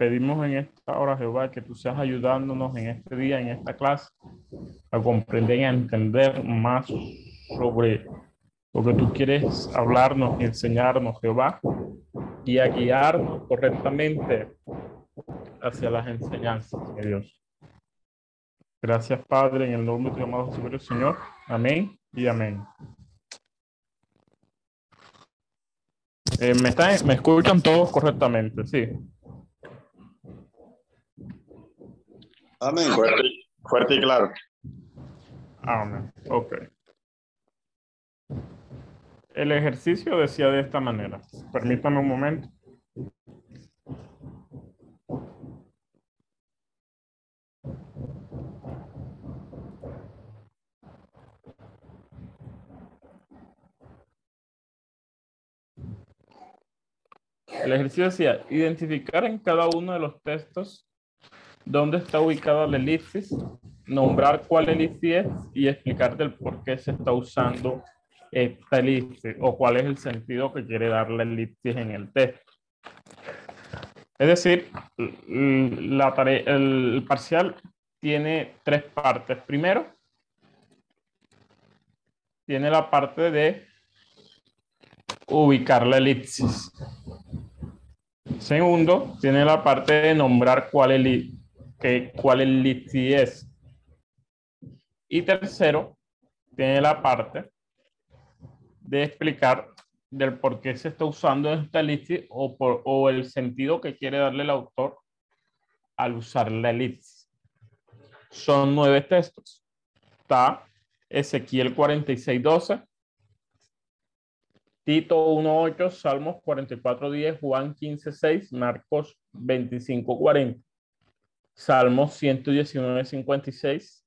pedimos en esta hora, Jehová, que tú seas ayudándonos en este día, en esta clase, a comprender y a entender más sobre lo que tú quieres hablarnos enseñarnos, Jehová, y a guiarnos correctamente hacia las enseñanzas, mi Dios. Gracias, Padre, en el nombre de tu amado Señor. Amén y amén. Eh, ¿me, están, ¿Me escuchan todos correctamente? Sí. Amén. Fuerte, fuerte y claro. Amén. Ok. El ejercicio decía de esta manera. Permítame un momento. El ejercicio decía, identificar en cada uno de los textos dónde está ubicada la elipsis, nombrar cuál elipsis es y explicarte el por qué se está usando esta elipsis o cuál es el sentido que quiere dar la elipsis en el texto. Es decir, la el parcial tiene tres partes. Primero, tiene la parte de ubicar la elipsis. Segundo, tiene la parte de nombrar cuál, el, que, cuál elipsis es. Y tercero, tiene la parte de explicar del por qué se está usando esta elipsis o, por, o el sentido que quiere darle el autor al usar la elipsis. Son nueve textos. Está Ezequiel 46.12, Tito 1.8, Salmos 44.10, Juan 15.6, Marcos 25.40, Salmos 119.56,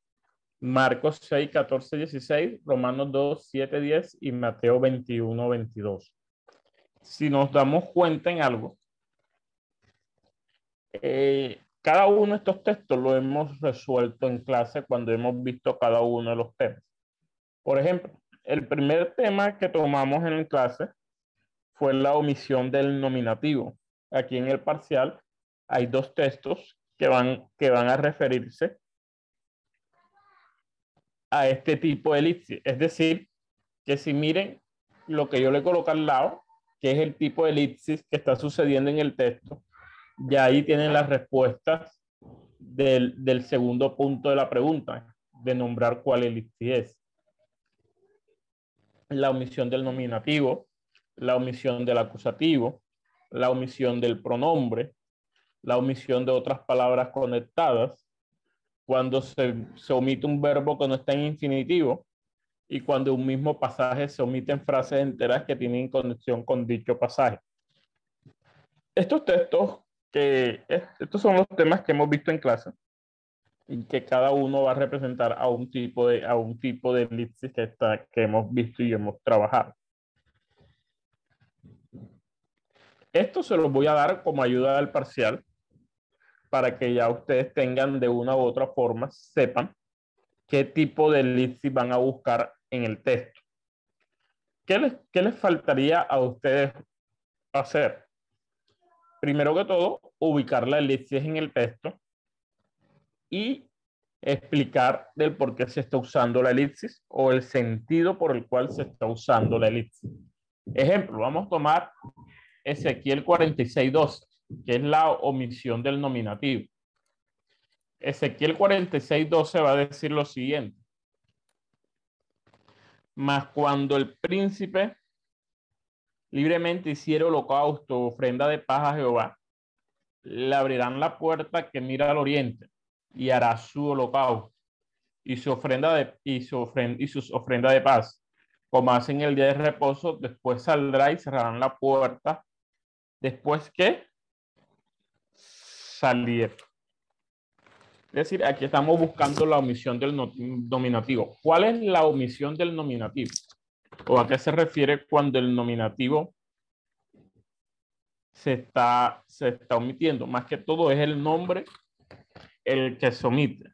Marcos 6, 14, 16, Romanos 2, 7, 10 y Mateo 21, 22. Si nos damos cuenta en algo, eh, cada uno de estos textos lo hemos resuelto en clase cuando hemos visto cada uno de los temas. Por ejemplo, el primer tema que tomamos en clase fue la omisión del nominativo. Aquí en el parcial hay dos textos que van, que van a referirse a este tipo de elipsis. Es decir, que si miren lo que yo le coloco al lado, que es el tipo de elipsis que está sucediendo en el texto, ya ahí tienen las respuestas del, del segundo punto de la pregunta, de nombrar cuál elipsis es la omisión del nominativo, la omisión del acusativo, la omisión del pronombre, la omisión de otras palabras conectadas, cuando se, omite un verbo que no está en infinitivo y cuando un mismo pasaje se omiten frases enteras que tienen conexión con dicho pasaje. Estos textos, que estos son los temas que hemos visto en clase, y que cada uno va a representar a un tipo de, a un tipo de elipsis que, está, que hemos visto y hemos trabajado. Esto se los voy a dar como ayuda al parcial para que ya ustedes tengan de una u otra forma, sepan qué tipo de elipsis van a buscar en el texto. ¿Qué les, qué les faltaría a ustedes hacer? Primero que todo, ubicar la elipsis en el texto y explicar del por qué se está usando la elipsis o el sentido por el cual se está usando la elipsis. Ejemplo, vamos a tomar Ezequiel 46.12, que es la omisión del nominativo. Ezequiel 46.12 va a decir lo siguiente. Mas cuando el príncipe libremente hiciera holocausto, ofrenda de paz a Jehová, le abrirán la puerta que mira al oriente y hará su holocausto y su ofrenda de, y su ofrenda, y sus de paz. Como hacen el día de reposo, después saldrá y cerrarán la puerta. Después que saliera. Es decir, aquí estamos buscando la omisión del nominativo. ¿Cuál es la omisión del nominativo? ¿O a qué se refiere cuando el nominativo se está, se está omitiendo? Más que todo es el nombre el que se omite.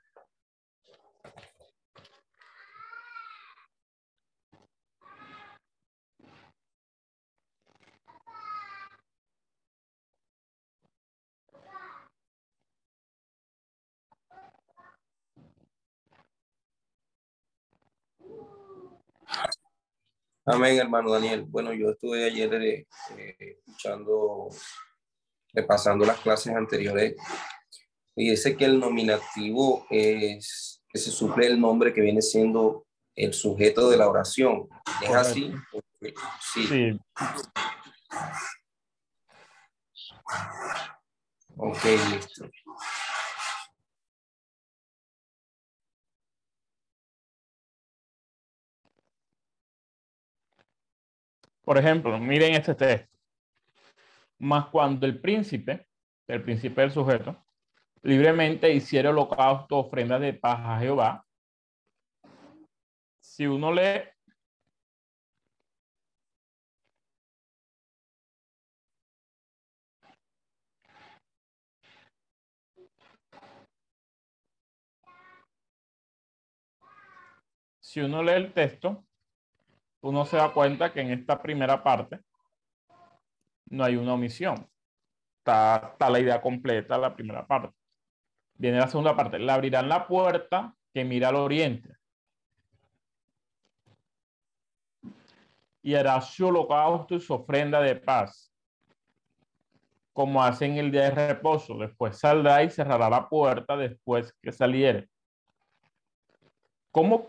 Amén, hermano Daniel. Bueno, yo estuve ayer eh, escuchando, repasando las clases anteriores y dice que el nominativo es que se suple el nombre que viene siendo el sujeto de la oración. ¿Es así? Sí. sí. Ok, listo. Por ejemplo, miren este texto. Más cuando el príncipe, el príncipe del sujeto, libremente hiciera holocausto, ofrenda de paz a Jehová. Si uno lee si uno lee el texto, uno se da cuenta que en esta primera parte no hay una omisión. Está, la idea completa, la primera parte. Viene la segunda parte. Le abrirán la puerta que mira al oriente. Y hará su holocausto y su ofrenda de paz, como hacen el día de reposo. Después saldrá y cerrará la puerta después que saliere. ¿Cómo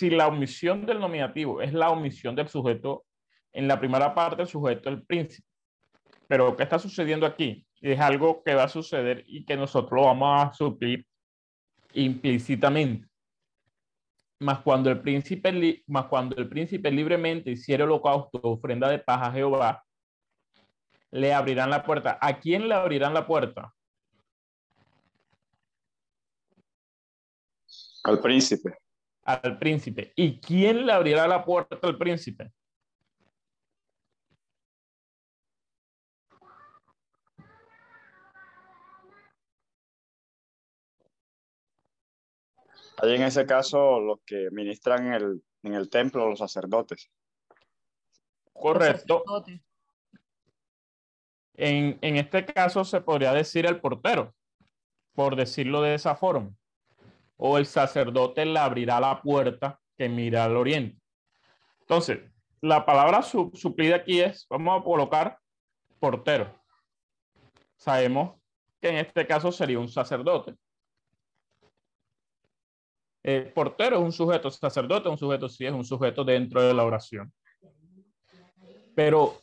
si la omisión del nominativo es la omisión del sujeto, en la primera parte el sujeto es el príncipe. Pero ¿qué está sucediendo aquí? Es algo que va a suceder y que nosotros lo vamos a suplir implícitamente. Más cuando el príncipe, más cuando el príncipe libremente hiciera holocausto ofrenda de paz a Jehová, le abrirán la puerta. ¿A quién le abrirán la puerta? Al príncipe al príncipe. ¿Y quién le abrirá la puerta al príncipe? Hay en ese caso los que ministran en el, en el templo, los sacerdotes. Correcto. En, en este caso se podría decir el portero, por decirlo de esa forma o el sacerdote le abrirá la puerta que mira al oriente. Entonces, la palabra suplida aquí es, vamos a colocar portero. Sabemos que en este caso sería un sacerdote. Eh, portero es un sujeto, sacerdote es un sujeto, sí es un sujeto dentro de la oración. Pero,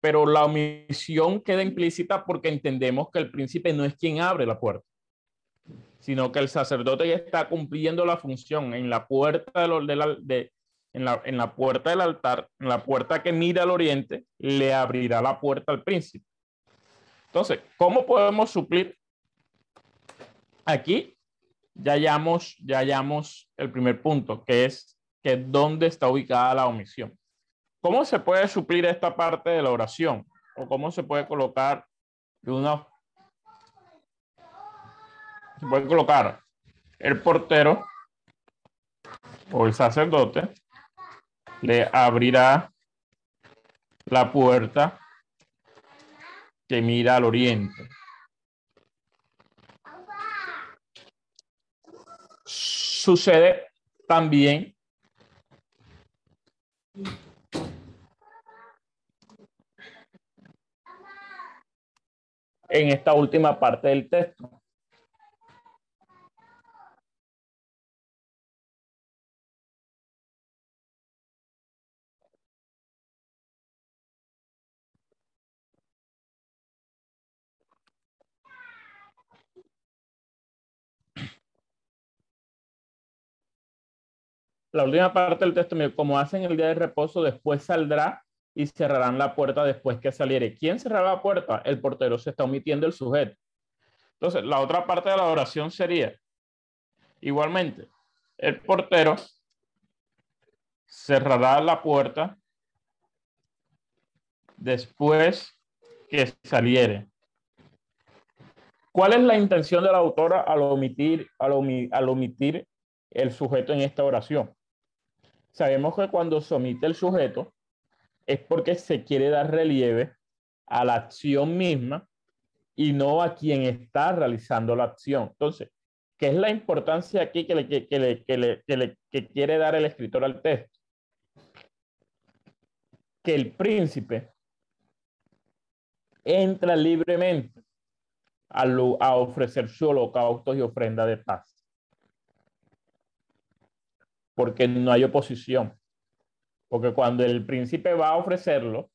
pero la omisión queda implícita porque entendemos que el príncipe no es quien abre la puerta sino que el sacerdote ya está cumpliendo la función en la puerta del, en, la, en la puerta del altar, en la puerta que mira al oriente, le abrirá la puerta al príncipe. Entonces, ¿cómo podemos suplir? Aquí ya hallamos, ya hallamos el primer punto, que es que dónde está ubicada la omisión. ¿Cómo se puede suplir esta parte de la oración? ¿O cómo se puede colocar de una voy a colocar el portero o el sacerdote le abrirá la puerta que mira al oriente. Sucede también en esta última parte del texto. La última parte del texto, como hacen el día de reposo, después saldrá y cerrarán la puerta después que saliere. ¿Quién cerrará la puerta? El portero se está omitiendo el sujeto. Entonces, la otra parte de la oración sería, igualmente, el portero cerrará la puerta después que saliere. ¿Cuál es la intención de la autora al omitir, al, omitir el sujeto en esta oración? Sabemos que cuando se omite el sujeto es porque se quiere dar relieve a la acción misma y no a quien está realizando la acción. Entonces, ¿qué es la importancia aquí que, le, que, le, que, le, que quiere dar el escritor al texto? Que el príncipe entra libremente a, a ofrecer su holocausto y ofrenda de paz. Porque no hay oposición. Porque cuando el príncipe va a ofrecerlo,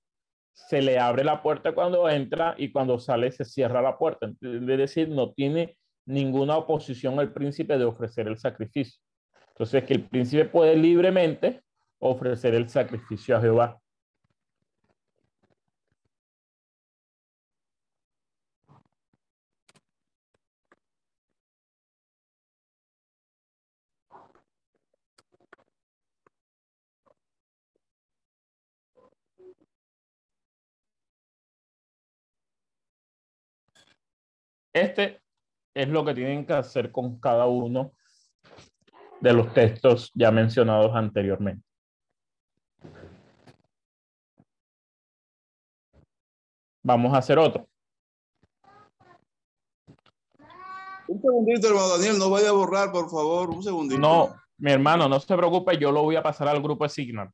se le abre la puerta cuando entra y cuando sale se cierra la puerta. Es decir, no tiene ninguna oposición al príncipe de ofrecer el sacrificio. Entonces, que el príncipe puede libremente ofrecer el sacrificio a Jehová. Este es lo que tienen que hacer con cada uno de los textos ya mencionados anteriormente. Vamos a hacer otro. Un segundito, hermano Daniel, no vaya a borrar, por favor, un segundito. No, mi hermano, no se preocupe, yo lo voy a pasar al grupo de Signal.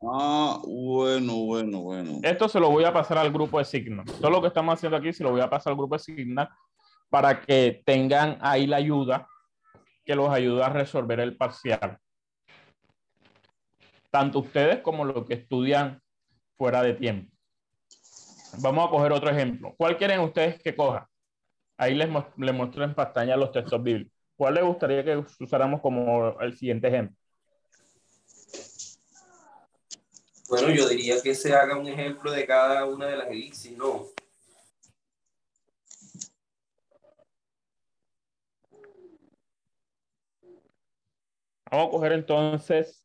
Ah, bueno, bueno, bueno. Esto se lo voy a pasar al grupo de Signal. Todo lo que estamos haciendo aquí se lo voy a pasar al grupo de Signal para que tengan ahí la ayuda que los ayuda a resolver el parcial. Tanto ustedes como los que estudian fuera de tiempo. Vamos a coger otro ejemplo. ¿Cuál quieren ustedes que coja? Ahí les, les muestro en pantalla los textos bíblicos. ¿Cuál les gustaría que usáramos como el siguiente ejemplo? Bueno, yo diría que se haga un ejemplo de cada una de las elipsis, ¿no? Vamos a coger entonces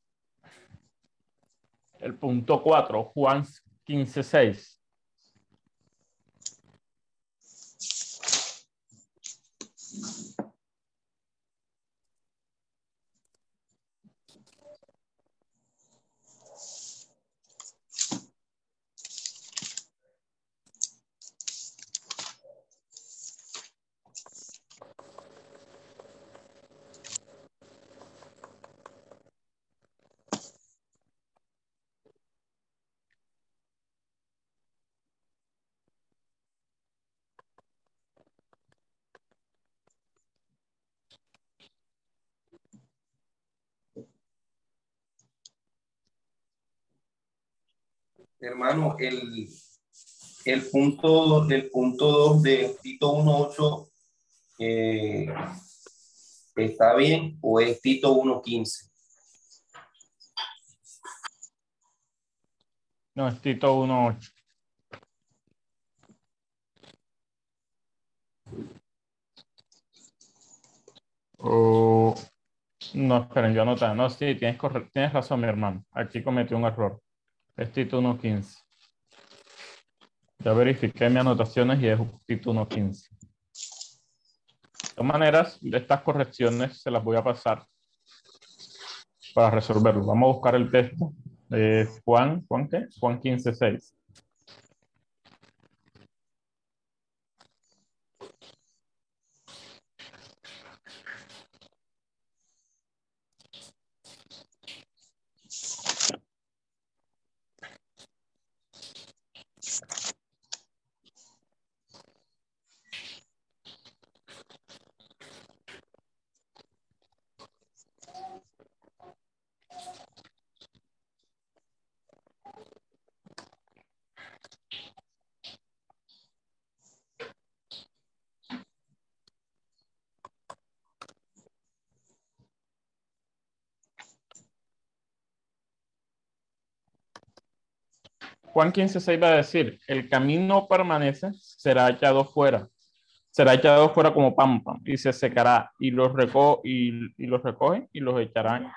el punto 4, Juan 15, hermano, el, el punto del punto 2 de Tito 1.8 eh, está bien o es Tito 1.15? No, es Tito 1.8. Oh, no, esperen, yo anoté. No, sí, tienes, tienes razón, mi hermano. Aquí cometí un error. Es Tito 1.15. Ya verifiqué mis anotaciones y es Tito 1.15. De todas maneras, estas correcciones se las voy a pasar para resolverlo. Vamos a buscar el texto de Juan, ¿Juan qué? Juan 15.6. Juan 15.6 va a decir, el camino permanece, será echado fuera. Será echado fuera como pampa y se secará y los, reco y, los recogen y los echarán.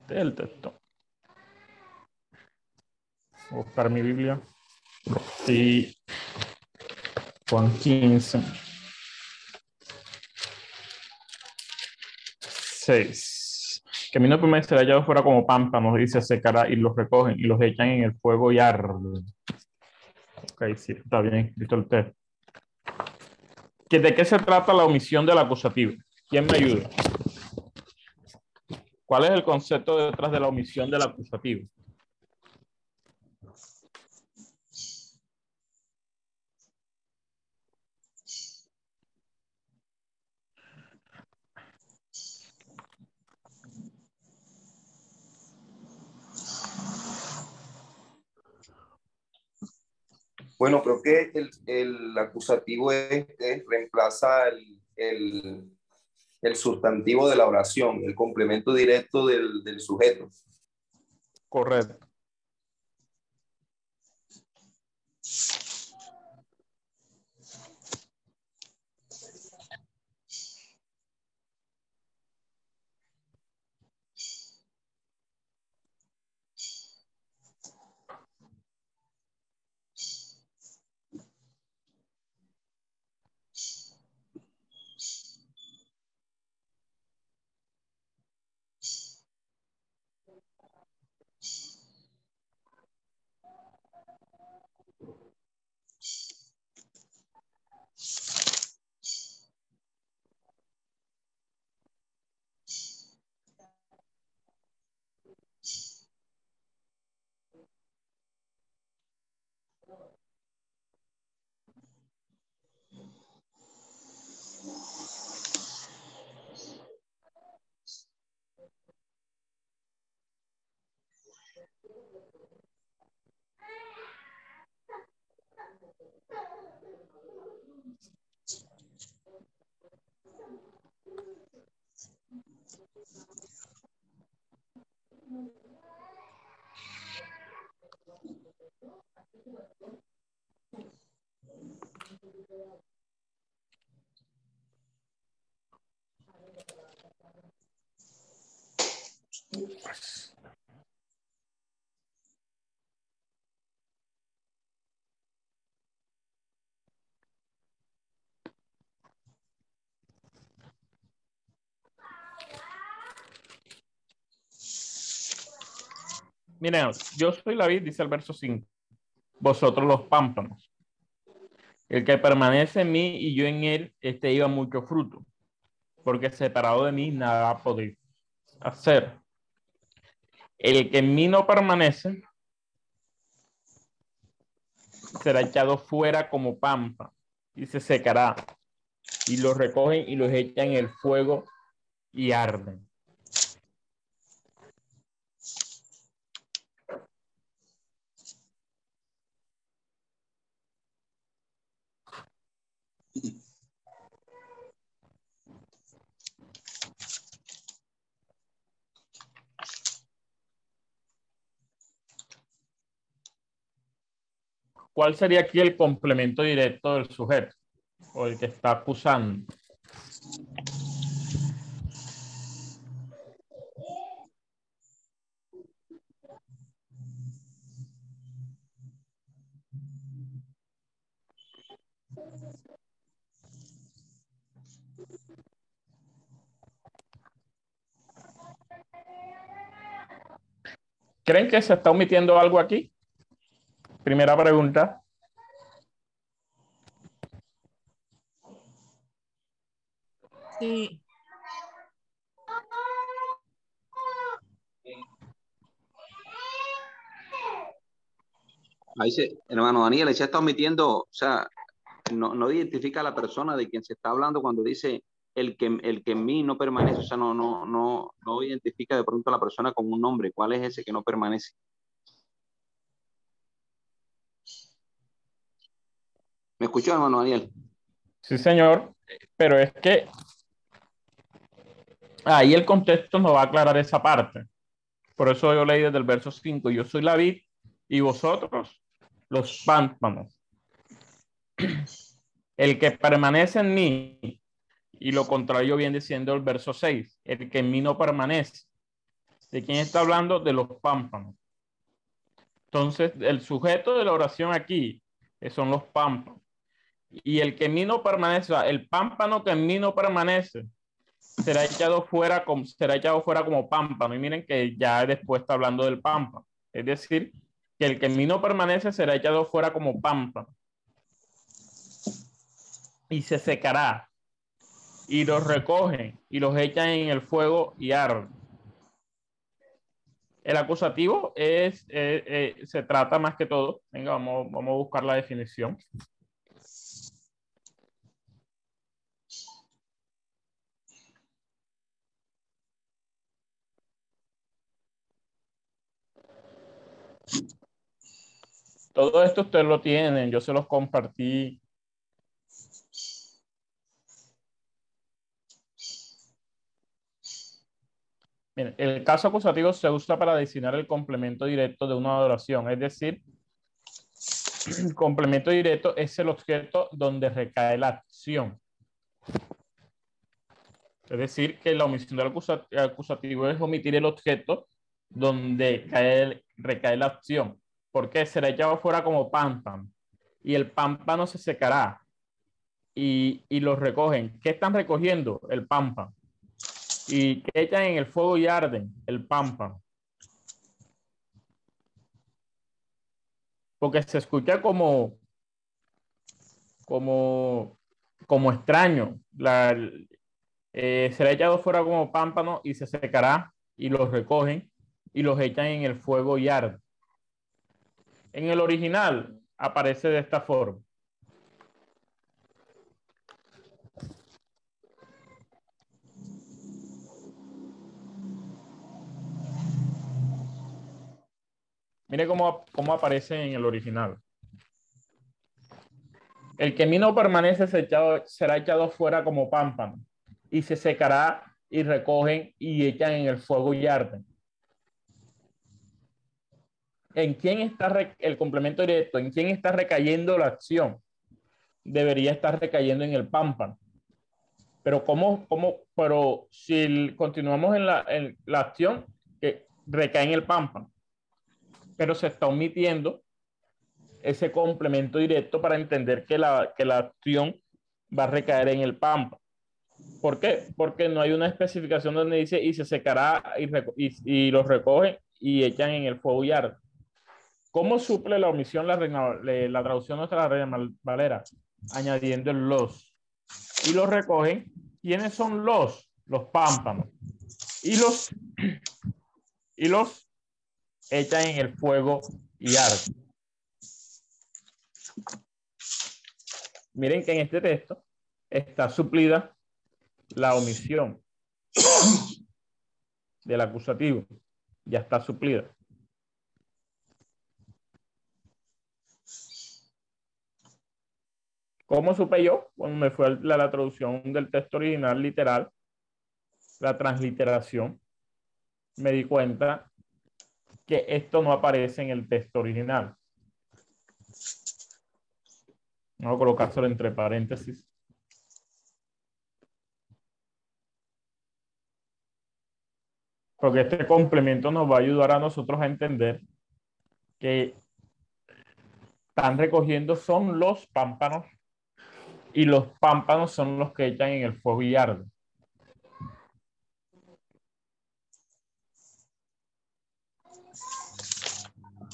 Este es el texto. Buscar mi Biblia. Y Juan 15. 6. Camino primero será hallado fuera como pámpanos y se secará y los recogen y los echan en el fuego y arden. Ok, sí, está bien escrito el texto. ¿Que ¿De qué se trata la omisión del acusativo? ¿Quién me ayuda? ¿Cuál es el concepto detrás de la omisión del acusativo? Bueno, creo que el, el acusativo es, es reemplaza el, el, el, sustantivo de la oración, el complemento directo del, del sujeto. Correcto. Miren, yo soy la vid, dice el verso 5. Vosotros los pámpanos. El que permanece en mí y yo en él, este iba mucho fruto. Porque separado de mí nada podéis hacer. El que en mí no permanece será echado fuera como pampa y se secará. Y los recogen y los echan en el fuego y arden. ¿Cuál sería aquí el complemento directo del sujeto o el que está acusando? ¿Creen que se está omitiendo algo aquí? Primera pregunta. Sí. Ahí se, hermano Daniel, ahí se está omitiendo, o sea, no, no identifica a la persona de quien se está hablando cuando dice el que, el que en mí no permanece, o sea, no, no, no, no identifica de pronto a la persona con un nombre. ¿Cuál es ese que no permanece? ¿Me escuchó, hermano Daniel? Sí, señor, pero es que ahí el contexto nos va a aclarar esa parte. Por eso yo leí desde el verso 5, yo soy la vid y vosotros los pámpanos. El que permanece en mí, y lo contrario viene diciendo el verso 6, el que en mí no permanece. ¿De quién está hablando? De los pámpanos. Entonces, el sujeto de la oración aquí eh, son los pámpanos. Y el que en mí no permanece, el pámpano que en mí no permanece, será echado fuera como, será echado fuera como pámpano. Y miren que ya después está hablando del pámpano. Es decir, que el que en mí no permanece será echado fuera como pámpano. Y se secará. Y los recogen y los echan en el fuego y arden. El acusativo es, eh, eh, se trata más que todo. Venga, vamos, vamos a buscar la definición. Todo esto ustedes lo tienen, yo se los compartí. El caso acusativo se usa para designar el complemento directo de una adoración, es decir, el complemento directo es el objeto donde recae la acción. Es decir, que la omisión del acusativo es omitir el objeto donde cae, recae la acción porque será echado fuera como pámpano y el pámpano se secará y, y lo recogen. ¿Qué están recogiendo? El pámpano. Y que echan en el fuego y arden el pámpano. Porque se escucha como, como, como extraño. La, eh, será echado fuera como pámpano y se secará y los recogen y los echan en el fuego y arden. En el original aparece de esta forma. Mire cómo, cómo aparece en el original. El que no permanece será echado fuera como pámpano y se secará y recogen y echan en el fuego y arden en quién está el complemento directo, en quién está recayendo la acción. Debería estar recayendo en el pámpano. Pero cómo, cómo, pero si continuamos en la, en la acción, que recae en el pámpano. Pero se está omitiendo ese complemento directo para entender que la, que la acción va a recaer en el pámpano. ¿Por qué? Porque no hay una especificación donde dice y se secará y, y, y los recogen y echan en el fuego y arde. ¿Cómo suple la omisión la, la traducción nuestra la Reina Valera? Añadiendo los. Y los recogen. ¿Quiénes son los? Los pámpanos. Y los, y los echan en el fuego y arden. Miren que en este texto está suplida la omisión del acusativo. Ya está suplida. ¿Cómo supe yo? Cuando me fue la, la traducción del texto original literal, la transliteración, me di cuenta que esto no aparece en el texto original. Vamos a colocárselo entre paréntesis. Porque este complemento nos va a ayudar a nosotros a entender que están recogiendo son los pámpanos y los pámpanos son los que echan en el fuego y arden.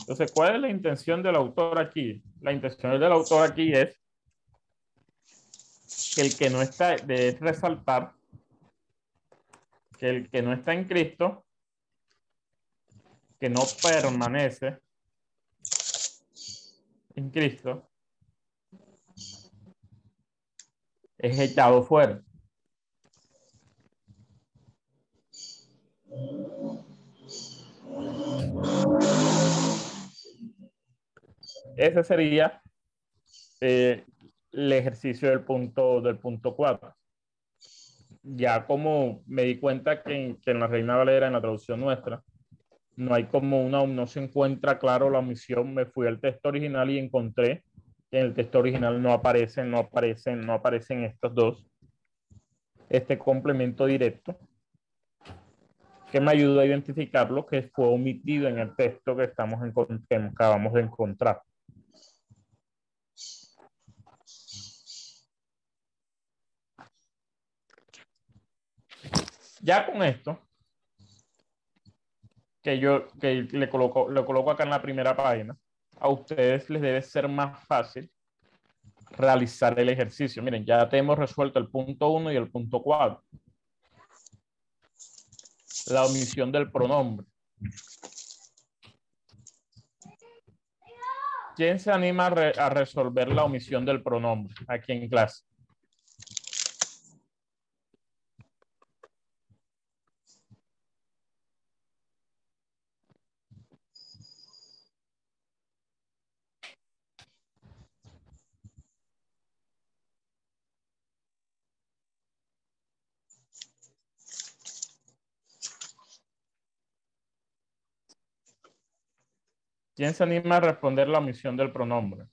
Entonces, ¿cuál es la intención del autor aquí? La intención del autor aquí es que el que no está, de resaltar que el que no está en Cristo, que no permanece en Cristo, es echado fuera. Ese sería eh, el ejercicio del punto del punto 4. Ya como me di cuenta que en, que en la Reina Valera, en la traducción nuestra, no hay como una, no se encuentra claro la omisión. Me fui al texto original y encontré en el texto original no aparecen, no aparecen, no aparecen estos dos. Este complemento directo que me ayuda a identificar lo que fue omitido en el texto que, estamos en, que acabamos de encontrar. Ya con esto, que yo que le coloco, le coloco acá en la primera página, a ustedes les debe ser más fácil realizar el ejercicio. Miren, ya tenemos resuelto el punto 1 y el punto 4. La omisión del pronombre. ¿Quién se anima a, a resolver la omisión del pronombre aquí en clase? ¿Quién se anima a responder la omisión del pronombre?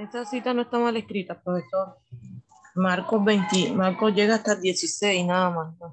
Esta cita no está mal escrita, profesor. Marcos 20, Marcos llega hasta el 16, nada más.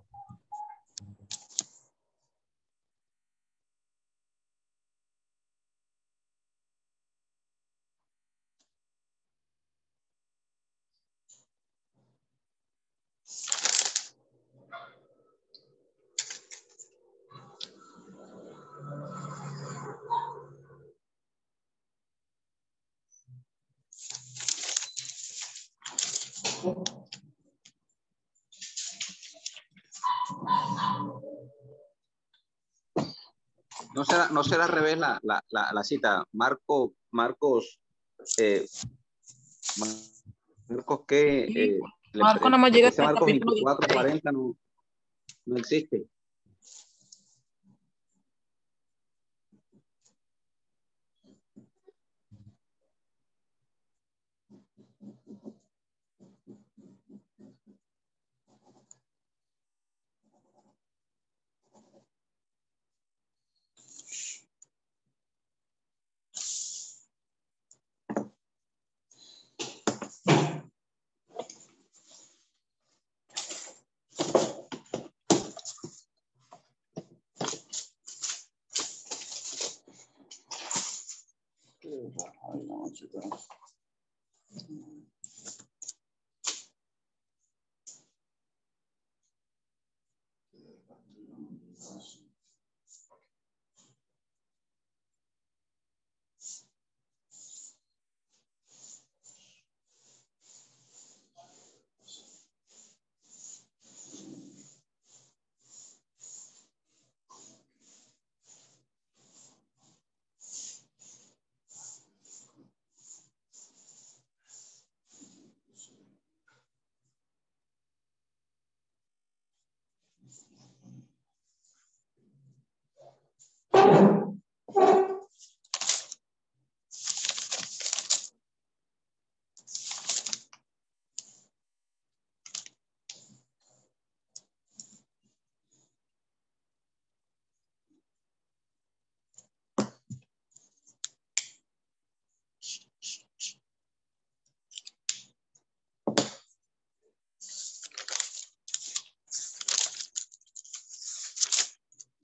No será, no al revés la, la, la, la cita. Marco, Marcos, eh, Marcos que eh, Marco nada más llega Marcos capítulo 24, 16. 40 no, no existe.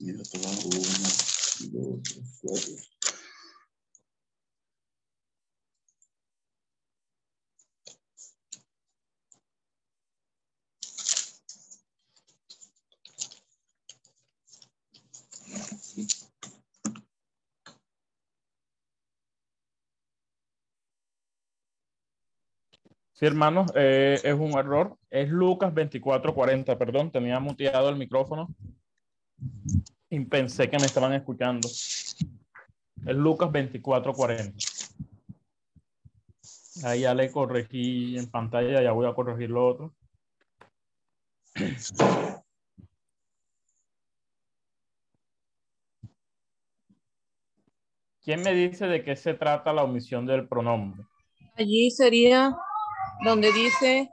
Mira, uno, dos, cuatro. Sí, hermanos, eh, es un error. Es Lucas 2440, perdón, tenía muteado el micrófono. Y pensé que me estaban escuchando. Es Lucas 24:40. Ahí ya le corregí en pantalla, ya voy a corregir lo otro. ¿Quién me dice de qué se trata la omisión del pronombre? Allí sería donde dice,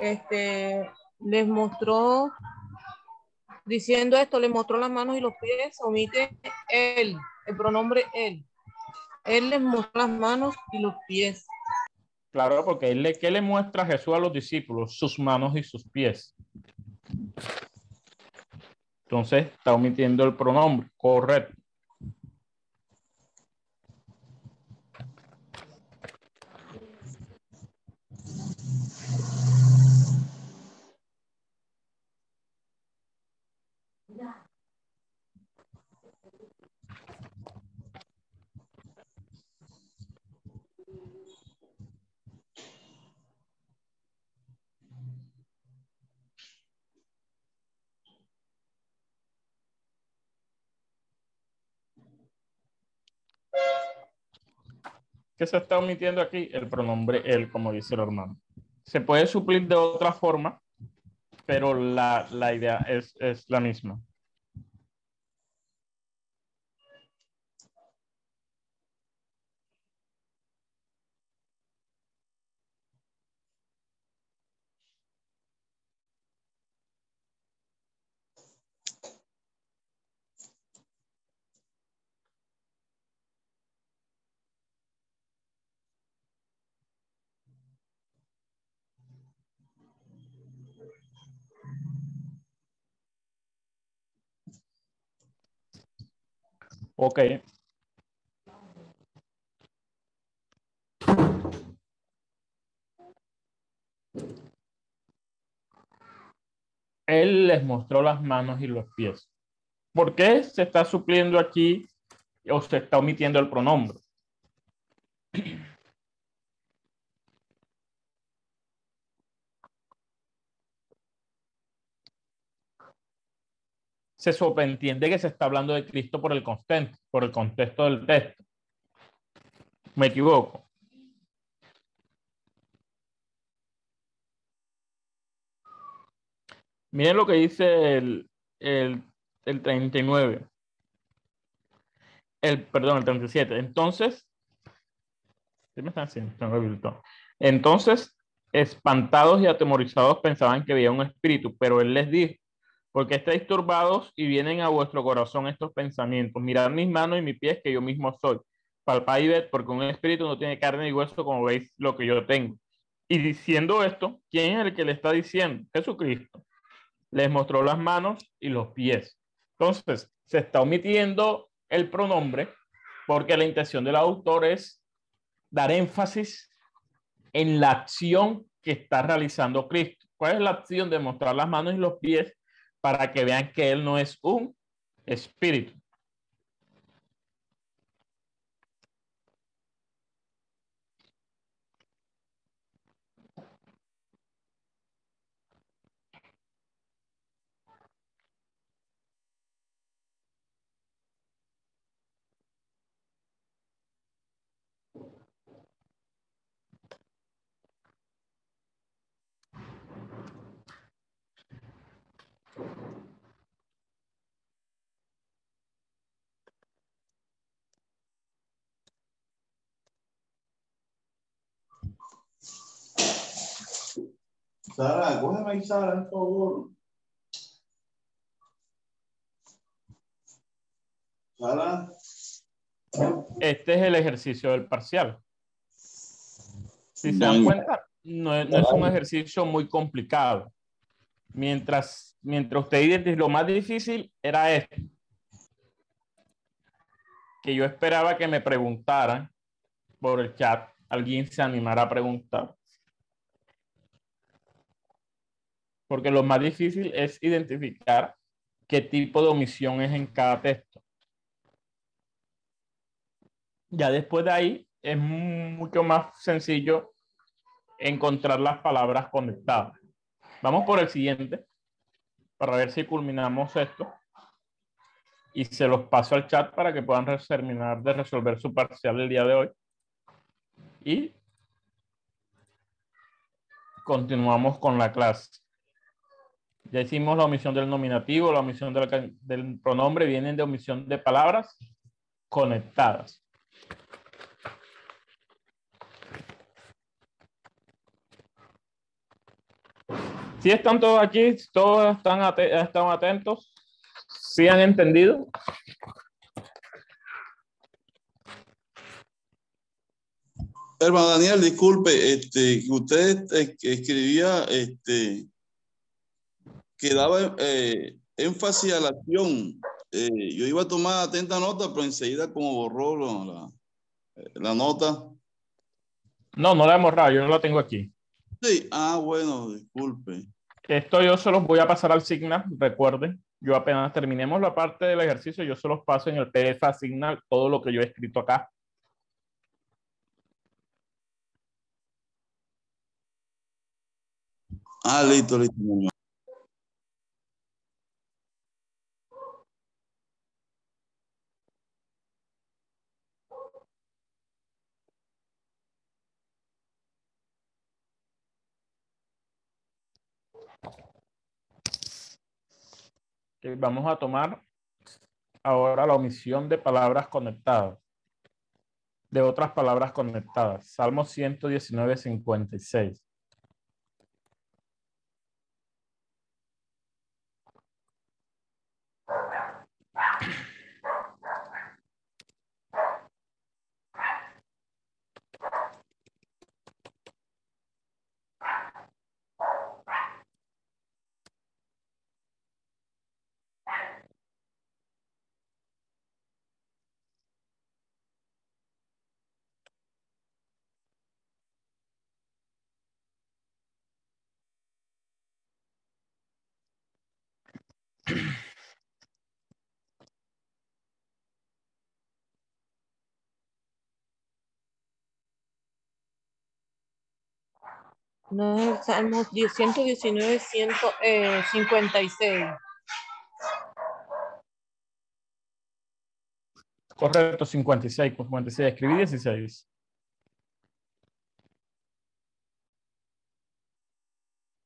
este, les mostró, diciendo esto, les mostró las manos y los pies, omite él, el pronombre él. Él les mostró las manos y los pies. Claro, porque él le, ¿qué le muestra Jesús a los discípulos? Sus manos y sus pies. Entonces está omitiendo el pronombre, correcto. ¿Qué se está omitiendo aquí? El pronombre él, como dice el hermano. Se puede suplir de otra forma, pero la, la idea es, es la misma. Ok. Él les mostró las manos y los pies. ¿Por qué se está supliendo aquí o se está omitiendo el pronombre? Se sobreentiende que se está hablando de Cristo por el contexto, por el contexto del texto. ¿Me equivoco? Miren lo que dice el, el, el 39. El, perdón, el 37. Entonces, ¿qué me están haciendo? Entonces, espantados y atemorizados pensaban que había un espíritu, pero él les dijo, porque estáis turbados y vienen a vuestro corazón estos pensamientos. Mirad mis manos y mis pies, que yo mismo soy. Palpad y ved, porque un espíritu no tiene carne y hueso, como veis lo que yo tengo. Y diciendo esto, ¿quién es el que le está diciendo? Jesucristo. Les mostró las manos y los pies. Entonces, se está omitiendo el pronombre porque la intención del autor es dar énfasis en la acción que está realizando Cristo. ¿Cuál es la acción de mostrar las manos y los pies? Para que vean que Él no es un espíritu. Sara, cógeme ahí, Sara, por favor. Sara. Este es el ejercicio del parcial. Si se dan cuenta, no es, no es un ejercicio muy complicado. Mientras, mientras usted identifica, lo más difícil era esto. Que yo esperaba que me preguntaran por el chat, alguien se animara a preguntar. Porque lo más difícil es identificar qué tipo de omisión es en cada texto. Ya después de ahí es mucho más sencillo encontrar las palabras conectadas. Vamos por el siguiente para ver si culminamos esto. y se los paso al chat para que puedan terminar de resolver su parcial el día de hoy. Y continuamos con la clase. Ya hicimos la omisión del nominativo, la omisión del, del pronombre, vienen de omisión de palabras conectadas. Si están todos aquí, todos están, están atentos, ¿sí han entendido? Hermano Daniel, disculpe, este, usted escribía este, que daba eh, énfasis a la acción. Eh, yo iba a tomar atenta nota, pero enseguida como borró la, la nota. No, no la he borrado, yo no la tengo aquí. Sí, ah, bueno, disculpe. Esto yo se los voy a pasar al Signal, recuerden. Yo apenas terminemos la parte del ejercicio, yo se los paso en el PDF a Signal, todo lo que yo he escrito acá. Ah, listo, listo. Vamos a tomar ahora la omisión de palabras conectadas, de otras palabras conectadas. Salmo 119, 56. No es el Salmo 119, 156. Correcto, 56, 56. Escribí 16.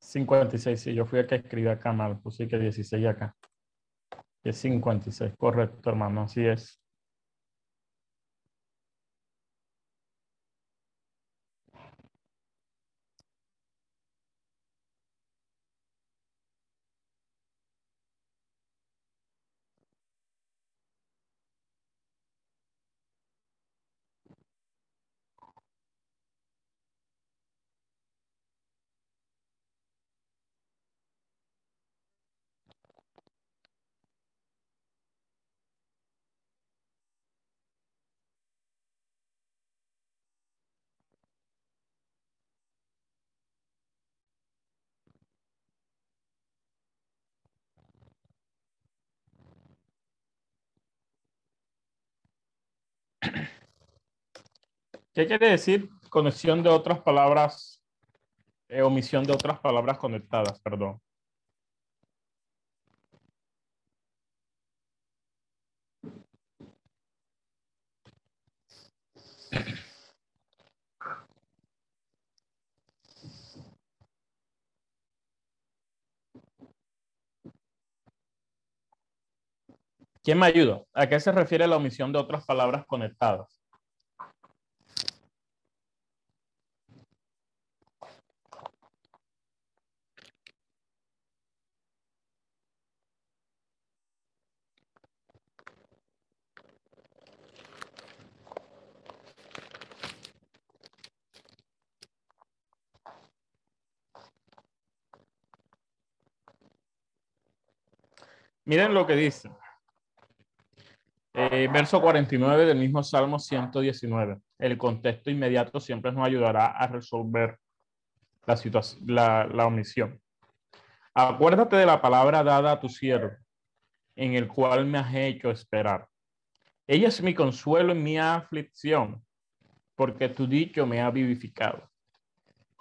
¿56? sí, yo fui el que escribí acá mal, puse que 16 acá. Es 56, correcto, hermano, así es. ¿Qué quiere decir conexión de otras palabras, eh, omisión de otras palabras conectadas, perdón? ¿Quién me ayuda? ¿A qué se refiere la omisión de otras palabras conectadas? Miren lo que dice. Eh, verso 49 del mismo Salmo 119. El contexto inmediato siempre nos ayudará a resolver la, la, la omisión. Acuérdate de la palabra dada a tu siervo, en el cual me has hecho esperar. Ella es mi consuelo en mi aflicción, porque tu dicho me ha vivificado.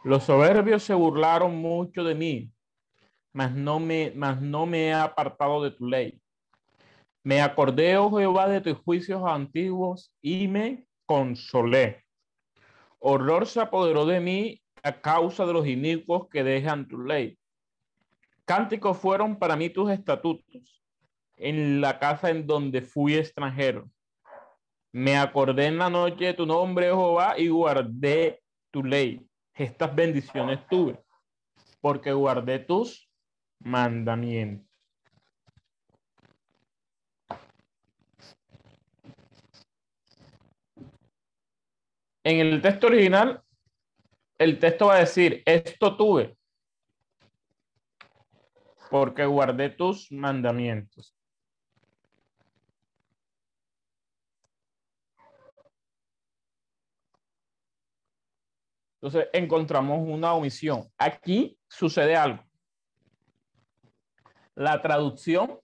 Los soberbios se burlaron mucho de mí, mas no me, mas no me he apartado de tu ley. Me acordé, oh Jehová, de tus juicios antiguos y me consolé. Horror se apoderó de mí a causa de los inicuos que dejan tu ley. Cánticos fueron para mí tus estatutos en la casa en donde fui extranjero. Me acordé en la noche de tu nombre, Jehová, y guardé tu ley. Estas bendiciones tuve, porque guardé tus mandamientos. En el texto original, el texto va a decir, esto tuve, porque guardé tus mandamientos. Entonces encontramos una omisión. Aquí sucede algo. La traducción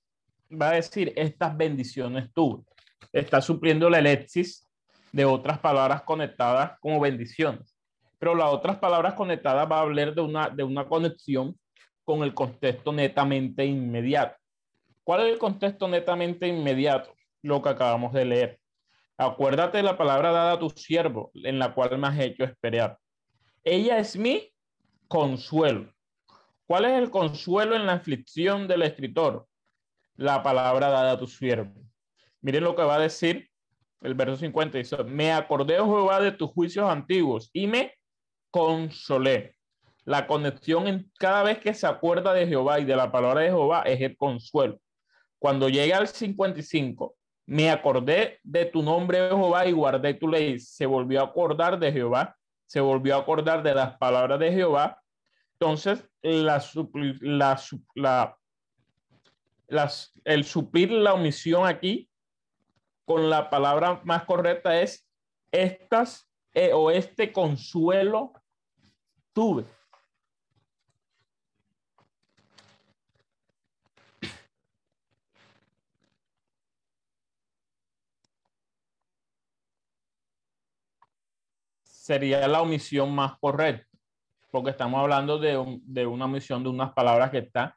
va a decir estas bendiciones tuve. Está supliendo la elexis de otras palabras conectadas como bendiciones. Pero las otras palabras conectadas va a hablar de una, de una conexión con el contexto netamente inmediato. ¿Cuál es el contexto netamente inmediato? Lo que acabamos de leer. Acuérdate de la palabra dada a tu siervo, en la cual me has hecho esperar. Ella es mi consuelo. ¿Cuál es el consuelo en la aflicción del escritor? La palabra dada a tu siervo. Miren lo que va a decir el verso 50. Dice, me acordé, oh Jehová, de tus juicios antiguos y me consolé. La conexión en cada vez que se acuerda de Jehová y de la palabra de Jehová es el consuelo. Cuando llega al 55, me acordé de tu nombre, Jehová, y guardé tu ley. Se volvió a acordar de Jehová se volvió a acordar de las palabras de Jehová. Entonces, la, la, el suplir la omisión aquí con la palabra más correcta es estas eh, o este consuelo tuve. sería la omisión más correcta, porque estamos hablando de, una omisión de unas palabras que están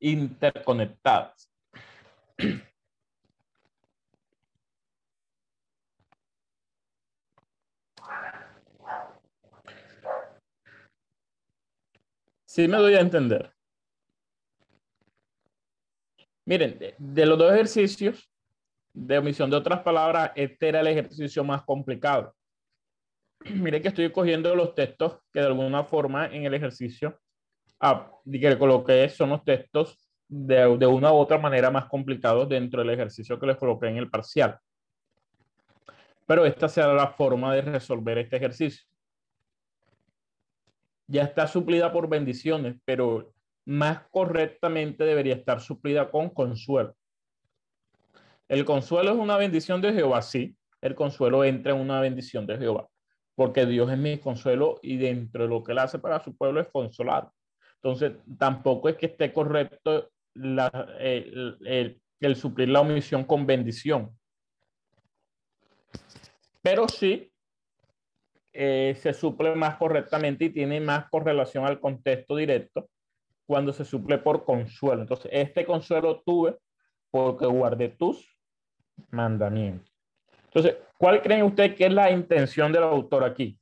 interconectadas. Sí me doy a entender. Miren, de los dos ejercicios de omisión de otras palabras, este era el ejercicio más complicado mire que estoy cogiendo los textos que de alguna forma en el ejercicio ah, que coloqué son los textos de, de, una u otra manera más complicados dentro del ejercicio que les coloqué en el parcial. Pero esta será la forma de resolver este ejercicio. Ya está suplida por bendiciones, pero más correctamente debería estar suplida con consuelo. El consuelo es una bendición de Jehová, sí. El consuelo entra en una bendición de Jehová porque Dios es mi consuelo y dentro de lo que él hace para su pueblo es consolar. Entonces, tampoco es que esté correcto el, suplir la omisión con bendición. Pero sí eh, se suple más correctamente y tiene más correlación al contexto directo cuando se suple por consuelo. Entonces, este consuelo tuve porque guardé tus mandamientos. Entonces, ¿cuál creen ustedes que es la intención del autor aquí?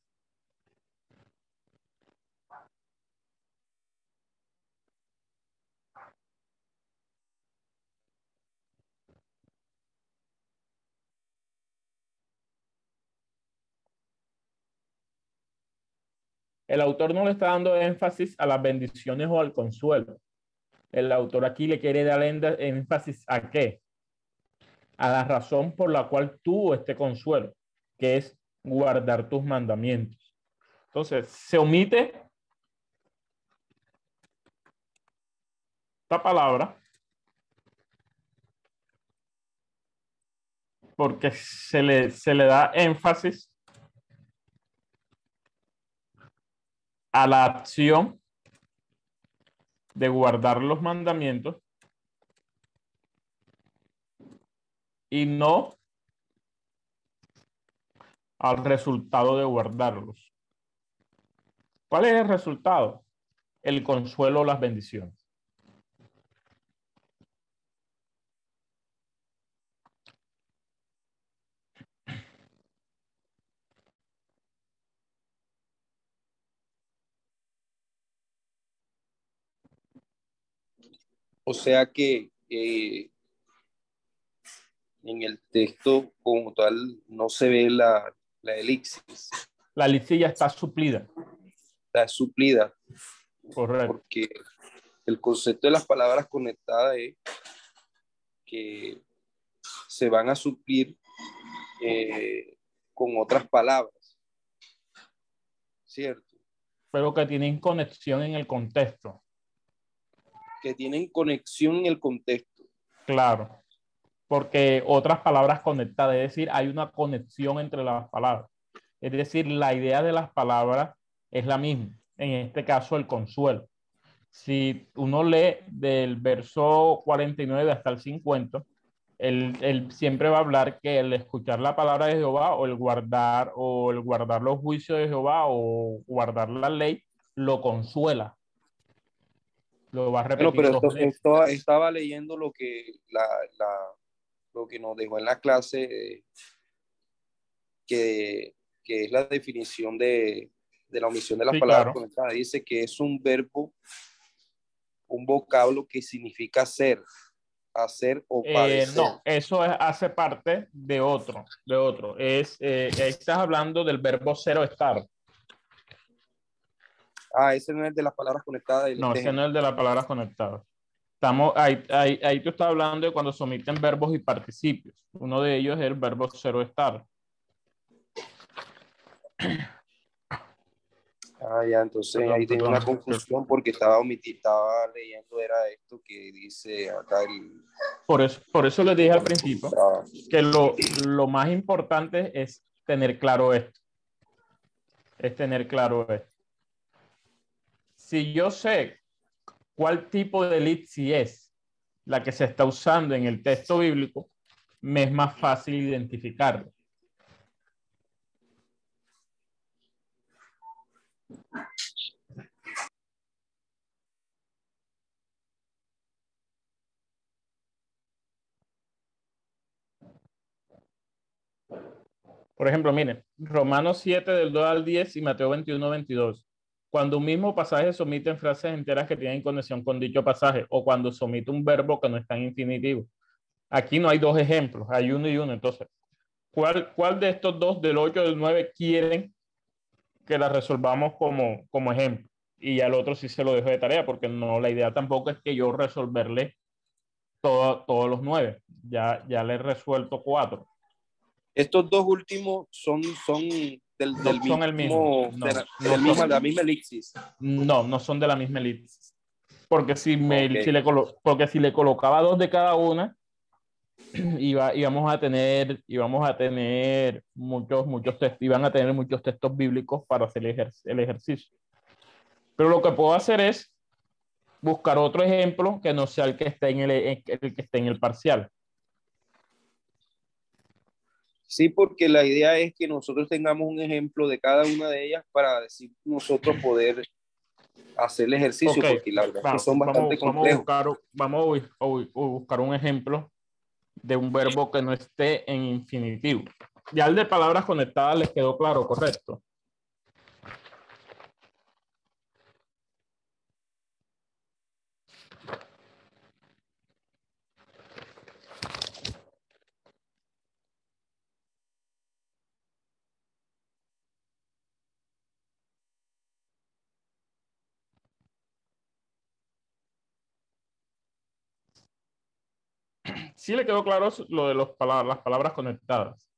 El autor no le está dando énfasis a las bendiciones o al consuelo. El autor aquí le quiere dar énfasis a qué? A la razón por la cual tuvo este consuelo, que es guardar tus mandamientos. Entonces, se omite esta palabra porque se le, se le da énfasis a la acción de guardar los mandamientos y no al resultado de guardarlos. ¿Cuál es el resultado? El consuelo o las bendiciones. O sea que eh, en el texto como tal no se ve la, la elixis. La elixis ya está suplida. Está suplida. Correcto. Porque el concepto de las palabras conectadas es que se van a suplir eh, con otras palabras. ¿Cierto? Pero que tienen conexión en el contexto. Que tienen conexión en el contexto. Claro. Porque otras palabras conectadas, es decir, hay una conexión entre las palabras. Es decir, la idea de las palabras es la misma. En este caso, el consuelo. Si uno lee del verso 49 hasta el 50, él, él, siempre va a hablar que el escuchar la palabra de Jehová o el guardar o el guardar los juicios de Jehová o guardar la ley lo consuela. Lo va a repetir. Bueno, pero esto, esto, estaba leyendo lo que la, la, lo que nos dejó en la clase eh, que, que, es la definición de, de la omisión de las Sí, palabras claro. conectadas. Dice que es un verbo, un vocablo que significa ser, hacer o Eh, padecer. no, eso es- hace parte de otro, de otro. Es, eh, ahí estás hablando del verbo cero estar. Ah, ese no es el de las palabras conectadas. No, ese no es el de las palabras conectadas. Estamos, ahí, ahí, ahí tú estás hablando de cuando se omiten verbos y participios. Uno de ellos es el verbo cero estar. Ah, ya, entonces Perdón, ahí perdón. una confusión porque estaba omitido, estaba leyendo, era esto que dice acá el... Por eso, por eso les dije al principio Ah, que lo, lo más importante es tener claro esto. Es tener claro esto. Si yo sé cuál tipo de elipsis es la que se está usando en el texto bíblico, me es más fácil identificarlo. Por ejemplo, miren, Romanos 7 del 2 al 10 y Mateo 21, 22. Cuando un mismo pasaje se omiten frases enteras que tienen conexión con dicho pasaje o cuando se omite un verbo que no está en infinitivo. Aquí no hay dos ejemplos, hay uno y uno. Entonces, ¿cuál, cuál de estos dos, del 8 y del 9, quieren que la resolvamos como, como ejemplo? Y al otro sí se lo dejo de tarea, porque no, la idea tampoco es que yo resolverle todo- todos los nueve. Ya, ya le he resuelto cuatro. Estos dos últimos son, son del, No son el mismo, no, de la, no del mismo- son. la misma elixis. No, no son de la misma elipsis. Porque si, me, Ok. si le colo- porque si le colocaba dos de cada una, iba, íbamos a tener, íbamos a tener muchos, muchos textos, iban a tener muchos textos bíblicos para hacer el, ejer- el ejercicio. Pero lo que puedo hacer es buscar otro ejemplo que no sea el que esté en el, el que esté en el parcial. Sí, porque la idea es que nosotros tengamos un ejemplo de cada una de ellas para decir nosotros poder hacer el ejercicio, porque la verdad Vamos, son vamos- bastante vamos a complejos. buscar, vamos a buscar un ejemplo de un verbo que no esté en infinitivo. Ya el de palabras conectadas les quedó claro, correcto. Sí le quedó claro lo de los las palabras conectadas.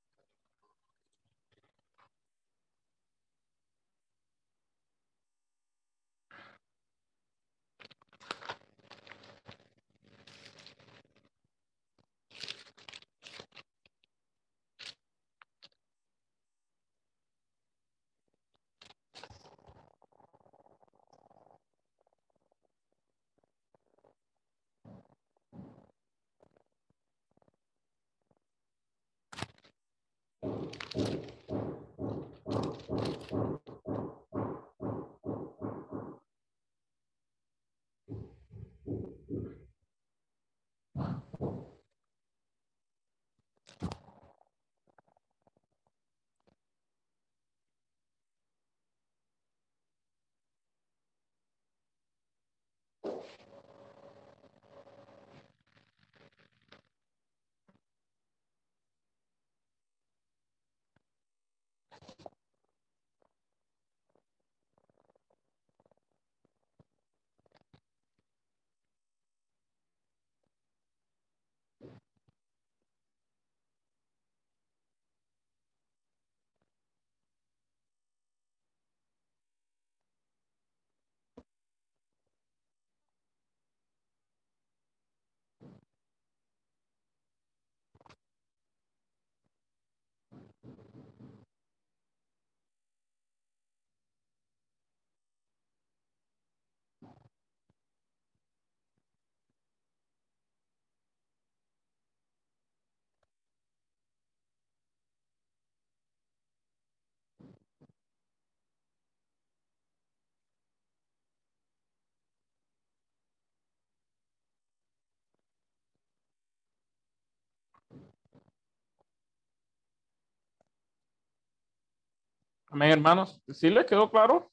Amén, hermanos. ¿Sí les quedó claro?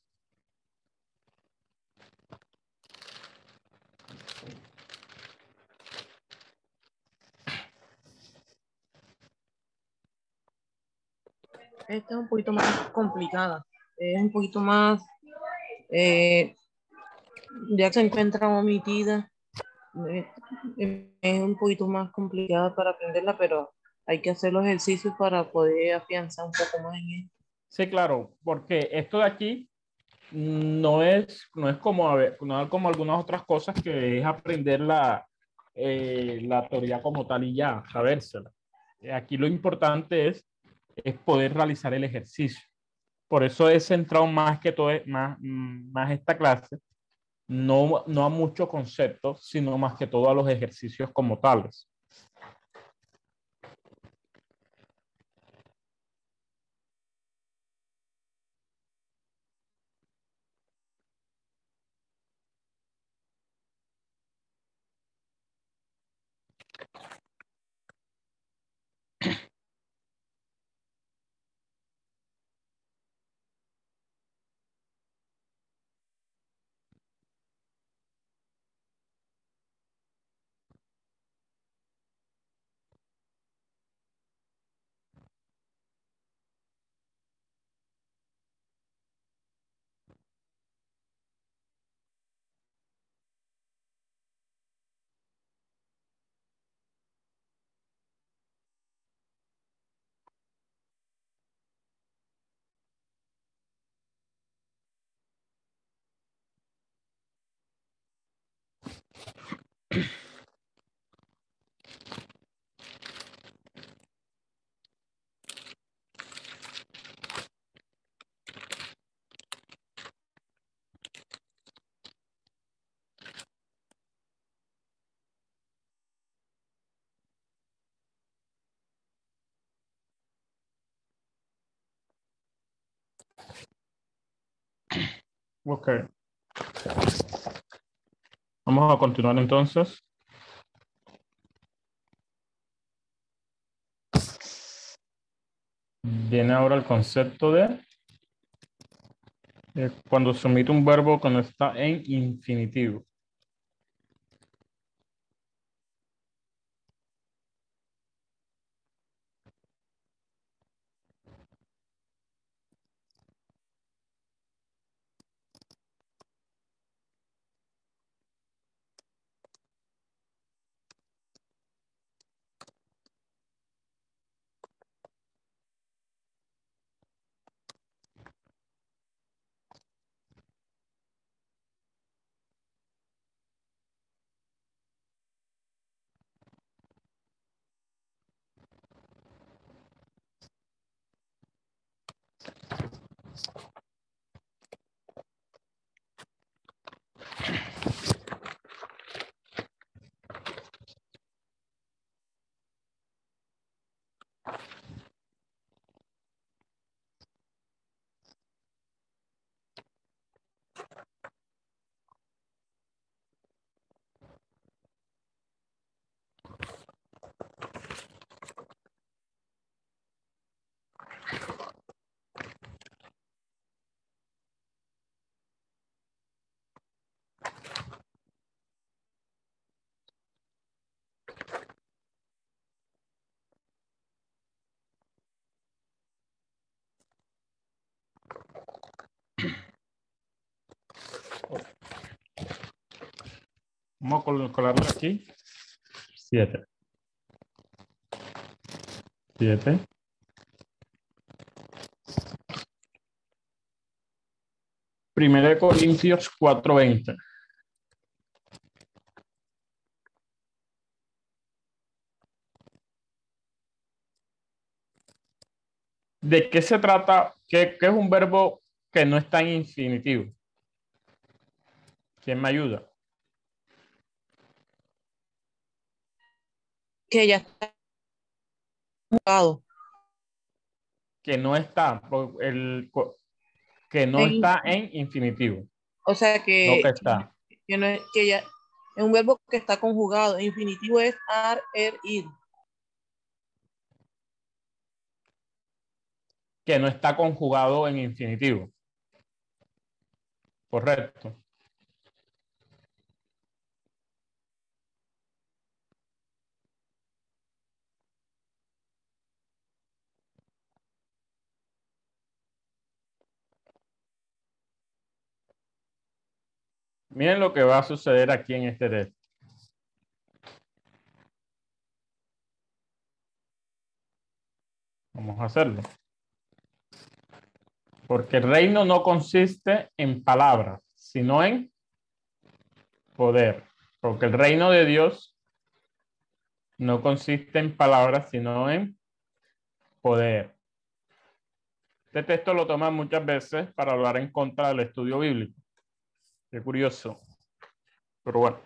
Esta es un poquito más complicada. Es un poquito más. eh, ya se encuentra omitida. Eh, es un poquito más complicada para aprenderla, pero hay que hacer los ejercicios para poder afianzar un poco más en ella. Sí, claro, porque esto de aquí no es, no es como, a ver, no es como algunas otras cosas que es aprender la, eh, la teoría como tal y ya, sabérsela. Aquí lo importante es, es poder realizar el ejercicio. Por eso he centrado más que todo, más, más esta clase, no, no a muchos conceptos, sino más que todo a los ejercicios como tales. Ok. Vamos a continuar entonces. Viene ahora el concepto de eh, cuando se omite un verbo cuando está en infinitivo. Vamos a col- colarle aquí. Siete. Siete. Primera de Corintios 4:20. ¿De qué se trata? ¿Qué, qué es un verbo que no está en infinitivo? ¿Quién me ayuda? Que ya está jugado. Que no está, el, que no En- está en infinitivo. O sea No que, que está. que no que ya es un verbo que está conjugado. Infinitivo es ar, er, ir. que no está conjugado en infinitivo. Correcto. Miren lo que va a suceder aquí en este texto. Vamos a hacerlo. Porque el reino no consiste en palabras, sino en poder. Porque el reino de Dios no consiste en palabras, sino en poder. Este texto lo toman muchas veces para hablar en contra del estudio bíblico. Qué curioso. Pero bueno,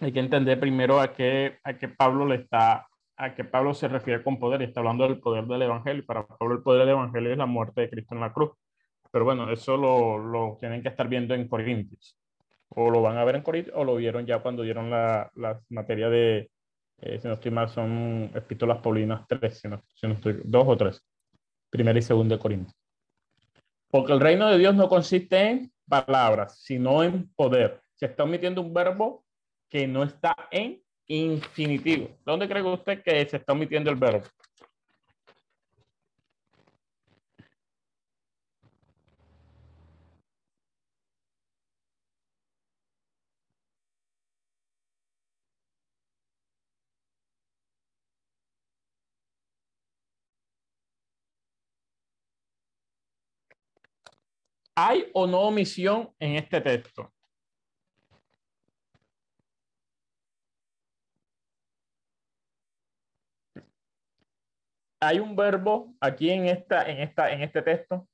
hay que entender primero a qué, a qué Pablo le está, a qué Pablo se refiere con poder y está hablando del poder del evangelio. Para Pablo el poder del evangelio es la muerte de Cristo en la cruz. Pero bueno, eso lo, lo tienen que estar viendo en Corintios. O lo van a ver en Corintios o lo vieron ya cuando dieron la, la materia de, eh, si no estoy mal, son epístolas paulinas tres, si no, si no estoy, dos o tres. Primera y segunda de Corintios. Porque el reino de Dios no consiste en palabras, sino en poder. Se está omitiendo un verbo que no está en infinitivo. ¿Dónde cree usted que se está omitiendo el verbo? ¿Hay o no omisión en este texto? ¿Hay un verbo aquí en, esta, en, esta, en este texto?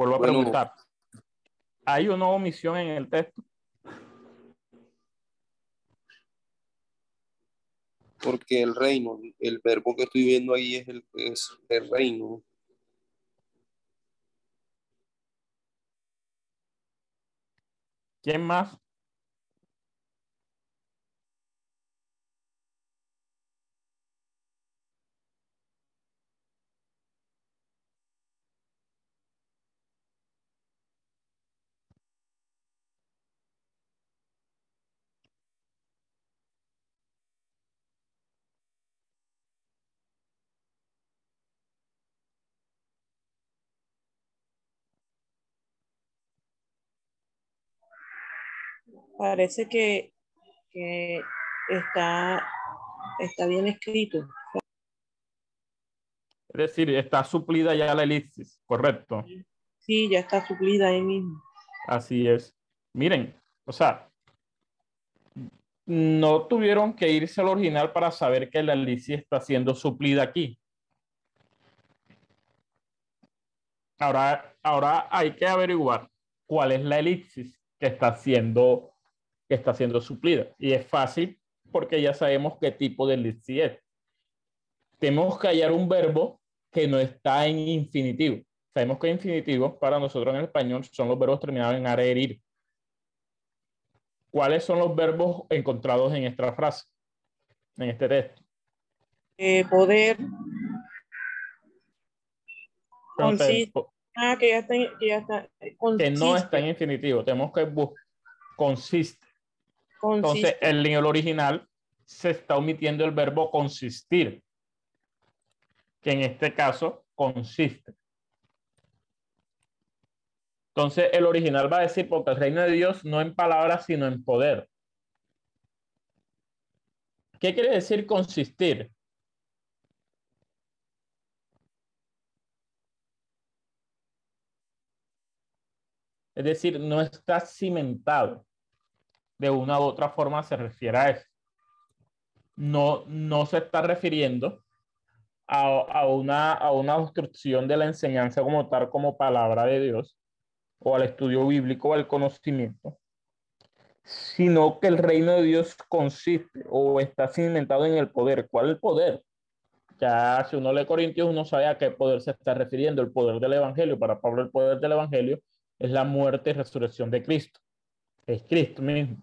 Vuelvo a Bueno. preguntar. ¿Hay una omisión en el texto? Porque el reino, el verbo que estoy viendo ahí es el, es el reino. ¿Quién más? Parece que, que está, está bien escrito. Es decir, está suplida ya la elipsis, correcto. Sí, ya está suplida ahí mismo. Así es. Miren, o sea, no tuvieron que irse al original para saber que la elipsis está siendo suplida aquí. Ahora, ahora hay que averiguar cuál es la elipsis que está siendo, que está siendo suplida. Y es fácil porque ya sabemos qué tipo de elipsis es. Tenemos que hallar un verbo que no está en infinitivo. Sabemos que infinitivos para nosotros en el español son los verbos terminados en are, herir. ¿Cuáles son los verbos encontrados en esta frase, en este texto? Eh, poder, Consiste. po- ah, que ya está, que ya está, que no consiste, está en infinitivo, tenemos que buscar, consiste. Entonces, en el original se está omitiendo el verbo consistir, que en este caso consiste. Entonces, el original va a decir, porque el reino de Dios no en palabras, sino en poder. ¿Qué quiere decir consistir? Es decir, no está cimentado. De una u otra forma se refiere a eso. No, no se está refiriendo a, a, una, a una obstrucción de la enseñanza como tal, como palabra de Dios, o al estudio bíblico o al conocimiento, sino que el reino de Dios consiste o está cimentado en el poder. ¿Cuál es el poder? Ya si uno lee Corintios, uno sabe a qué poder se está refiriendo. El poder del Evangelio. Para Pablo, el poder del Evangelio es la muerte y resurrección de Cristo. Es Cristo mismo.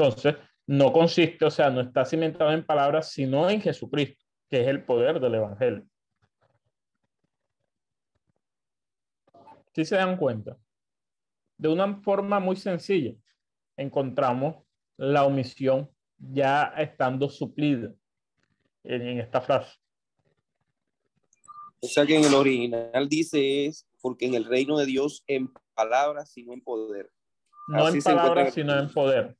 Entonces, no consiste, o sea, no está cimentado en palabras, sino en Jesucristo, que es el poder del Evangelio. ¿Sí se dan cuenta? De una forma muy sencilla, encontramos la omisión ya estando suplida en, en esta frase. O sea que en el original dice es porque en el reino de Dios en palabras, sino en poder. No Así en palabras, sino en poder.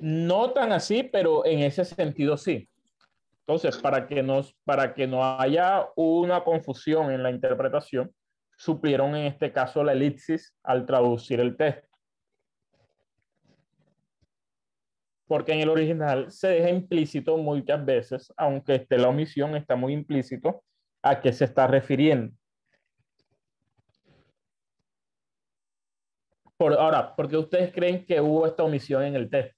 No tan así, pero en ese sentido sí. Entonces, para que, nos, para que no haya una confusión en la interpretación, suplieron en este caso la elipsis al traducir el texto. Porque en el original se deja implícito muchas veces, aunque esté la omisión, está muy implícito a qué se está refiriendo. Por, ahora, ¿por qué ustedes creen que hubo esta omisión en el texto?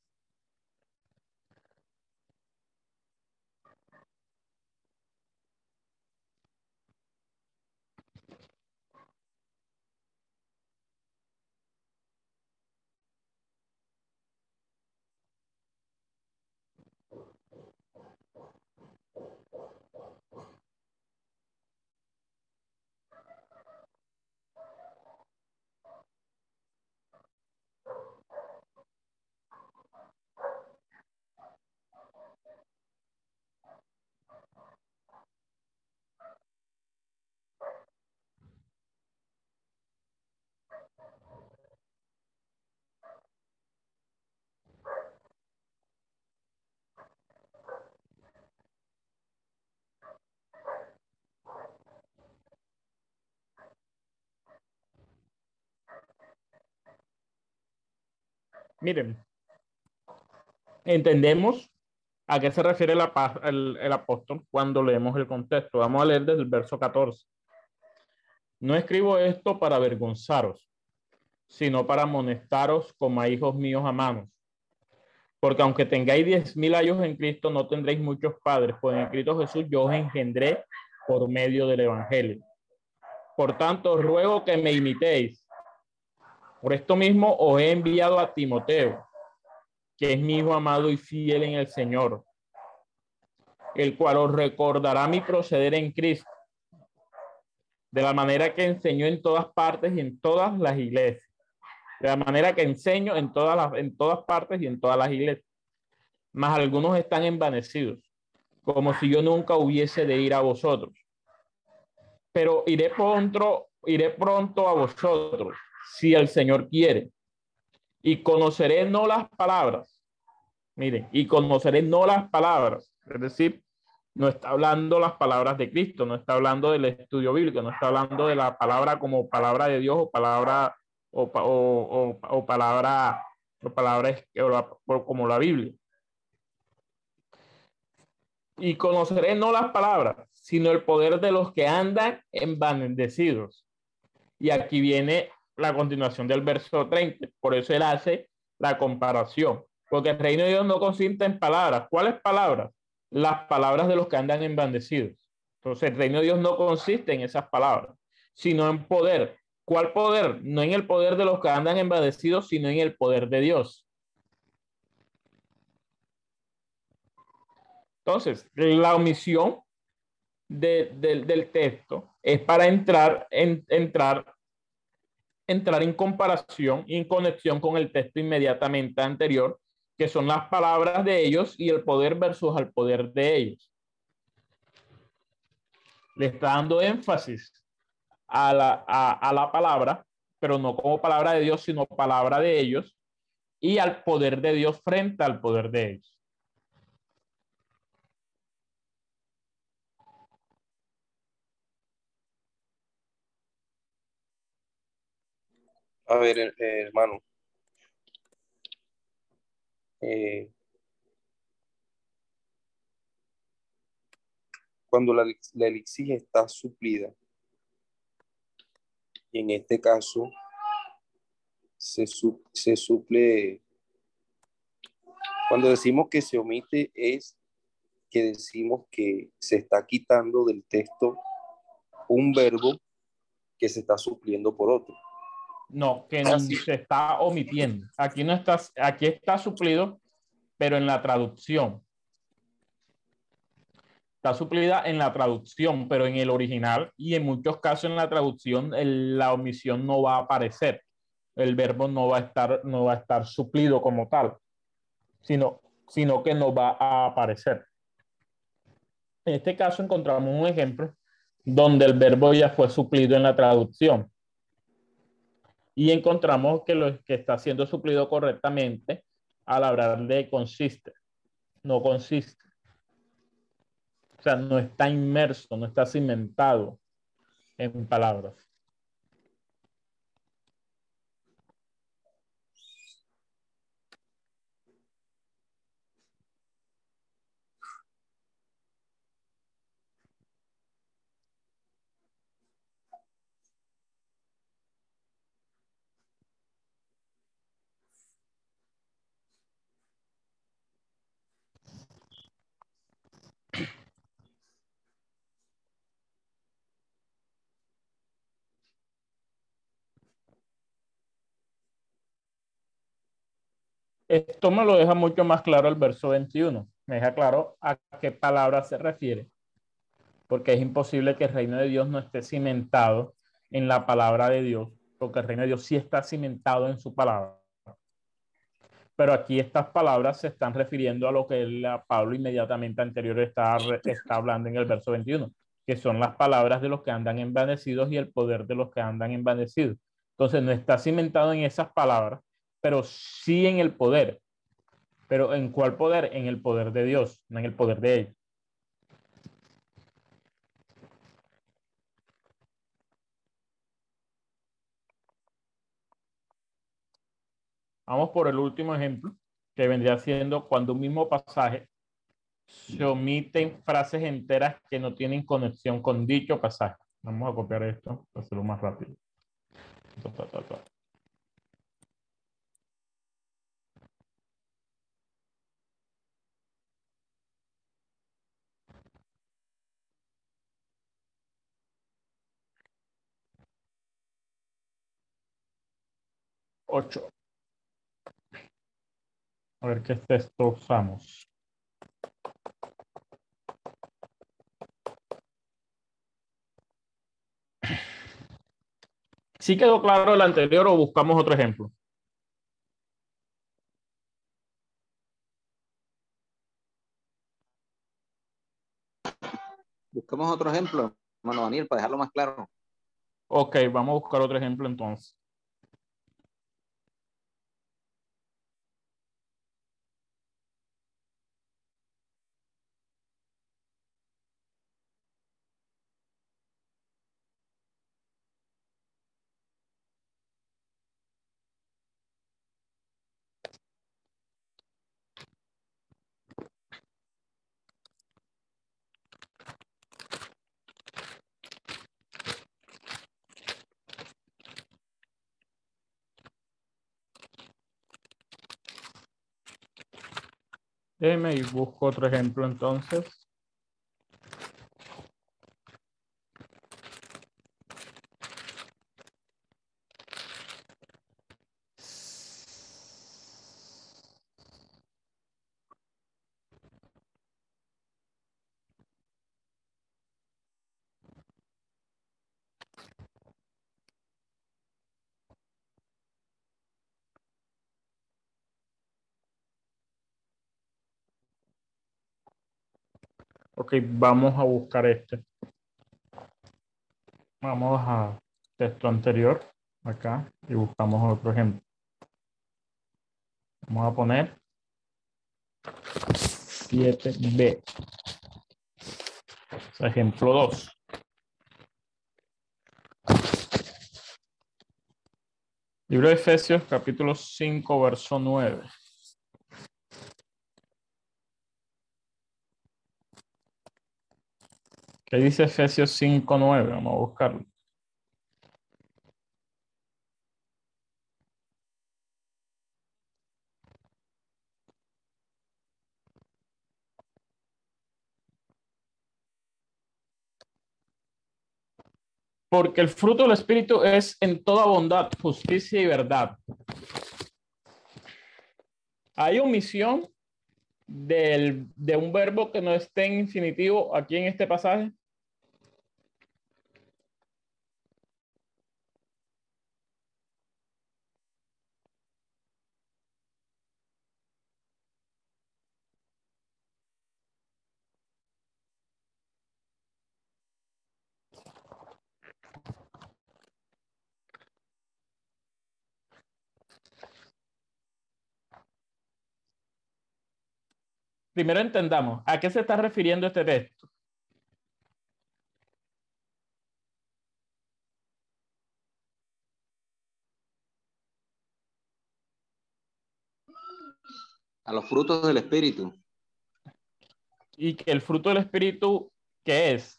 Miren, entendemos a qué se refiere el, el- el apóstol cuando leemos el contexto. Vamos a leer desde el verso 14. No escribo esto para avergonzaros, sino para amonestaros como a hijos míos amados. Porque aunque tengáis diez mil años en Cristo, no tendréis muchos padres, pues en Cristo Jesús yo os engendré por medio del Evangelio. Por tanto, ruego que me imitéis. Por esto mismo os he enviado a Timoteo, que es mi hijo amado y fiel en el Señor, el cual os recordará mi proceder en Cristo, de la manera que enseñó en todas partes y en todas las iglesias. De la manera que enseño en todas las, en todas partes y en todas las iglesias. Mas algunos están envanecidos, como si yo nunca hubiese de ir a vosotros. Pero iré pronto, iré pronto a vosotros, si el Señor quiere. Y conoceré no las palabras. Miren, y conoceré no las palabras. Es decir, no está hablando las palabras de Cristo, no está hablando del estudio bíblico, no está hablando de la palabra como palabra de Dios o palabra o, o, o- o palabra o palabra como la Biblia. Y conoceré no las palabras, sino el poder de los que andan envanecidos. Y aquí viene la continuación del verso 30. Por eso él hace la comparación. Porque el reino de Dios no consiste en palabras. ¿Cuáles palabras? Las palabras de los que andan envanecidos. Entonces el reino de Dios no consiste en esas palabras, sino en poder. ¿Cuál poder? No en el poder de los que andan envanecidos, sino en el poder de Dios. Entonces, la omisión de- del- del texto es para entrar en, entrar, entrar en comparación y en conexión con el texto inmediatamente anterior, que son las palabras de ellos y el poder versus al poder de ellos. Le está dando énfasis a la, a, a la palabra, pero no como palabra de Dios, sino palabra de ellos y al poder de Dios frente al poder de ellos. A ver, hermano. Eh, cuando la, la elixir está suplida. Y en este caso se, su- se suple, cuando decimos que se omite es que decimos que se está quitando del texto un verbo que se está supliendo por otro. No, que sí. se está omitiendo. Aquí no está, aquí está suplido, pero en la traducción. Está suplida en la traducción, pero en el original y en muchos casos en la traducción el- la omisión no va a aparecer. El verbo no va a estar, no va a estar suplido como tal, sino, sino que no va a aparecer. En este caso encontramos un ejemplo donde el verbo ya fue suplido en la traducción y encontramos que lo que está siendo suplido correctamente al hablar de consiste, no consiste. O sea, no está inmerso, no está cimentado en palabras. Esto me lo deja mucho más claro el verso 21. Me deja claro a qué palabra se refiere. Porque es imposible que el reino de Dios no esté cimentado en la palabra de Dios, porque el reino de Dios sí está cimentado en su palabra. Pero aquí estas palabras se están refiriendo a lo que el- Pablo inmediatamente anterior está, está hablando en el verso 21, que son las palabras de los que andan envanecidos y el poder de los que andan envanecidos. Entonces no está cimentado en esas palabras, pero sí en el poder. Pero ¿en cuál poder? En el poder de Dios, no en el poder de ellos. Vamos por el último ejemplo, que vendría siendo cuando un mismo pasaje se omiten frases enteras que no tienen conexión con dicho pasaje. Vamos a copiar esto para hacerlo más rápido. Ta, ta, ta. Ocho. A ver qué texto usamos. ¿Sí quedó claro el anterior o buscamos otro ejemplo? Busquemos otro ejemplo, hermano Daniel, para dejarlo más claro. Ok, vamos a buscar otro ejemplo entonces. Déjeme y busco otro ejemplo entonces. Ok, vamos a buscar este. Vamos a texto anterior, acá, y buscamos otro ejemplo. Vamos a poner 7b. O sea, ejemplo 2. Libro de Efesios, capítulo 5, verso 9. ¿Qué dice Efesios 5.9? Vamos a buscarlo. Porque el fruto del Espíritu es en toda bondad, justicia y verdad. Hay omisión del, de un verbo que no esté en infinitivo aquí en este pasaje. Primero entendamos, ¿a qué se está refiriendo este texto? A los frutos del Espíritu. Y que el fruto del Espíritu, ¿qué es?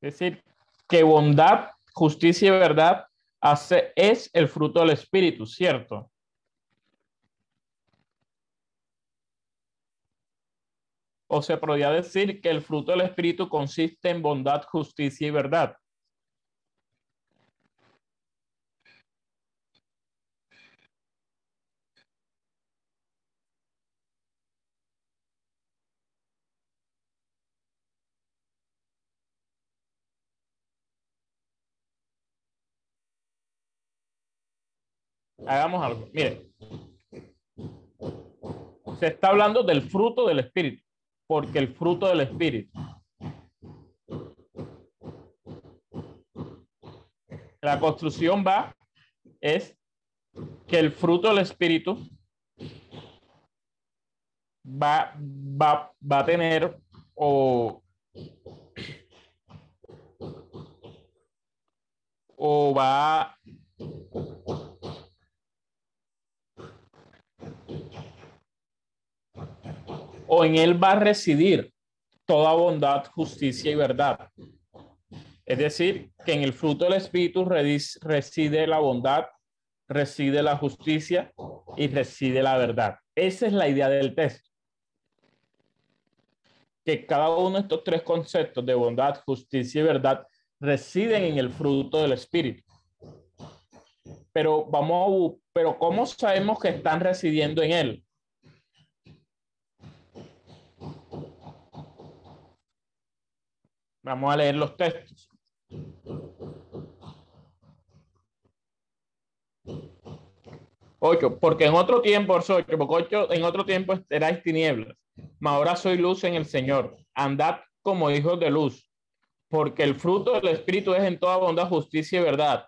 Es decir, que bondad, justicia y verdad hace, es el fruto del Espíritu, ¿cierto? O se podría decir que el fruto del Espíritu consiste en bondad, justicia y verdad. Hagamos algo. Mire, se está hablando del fruto del Espíritu, porque el fruto del Espíritu. La construcción va, es que el fruto del Espíritu va, va, va a tener o, o va o en él va a residir toda bondad, justicia y verdad. Es decir, que en el fruto del Espíritu reside la bondad, reside la justicia y reside la verdad. Esa es la idea del texto. Que cada uno de estos tres conceptos de bondad, justicia y verdad residen en el fruto del Espíritu. Pero vamos, pero ¿cómo sabemos que están residiendo en él? Vamos a leer los textos. Ocho, porque en otro tiempo, porque ocho, en otro tiempo erais tinieblas, mas ahora soy luz en el Señor. Andad como hijos de luz, porque el fruto del Espíritu es en toda bondad, justicia y verdad,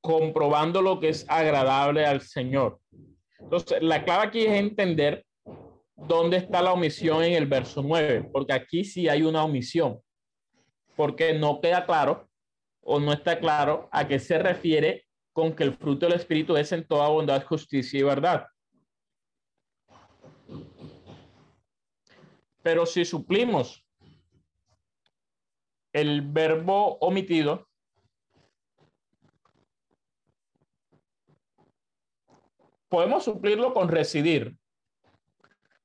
comprobando lo que es agradable al Señor. Entonces, la clave aquí es entender dónde está la omisión en el verso 9, porque aquí sí hay una omisión porque no queda claro o no está claro a qué se refiere con que el fruto del Espíritu es en toda bondad, justicia y verdad. Pero si suplimos el verbo omitido, podemos suplirlo con residir,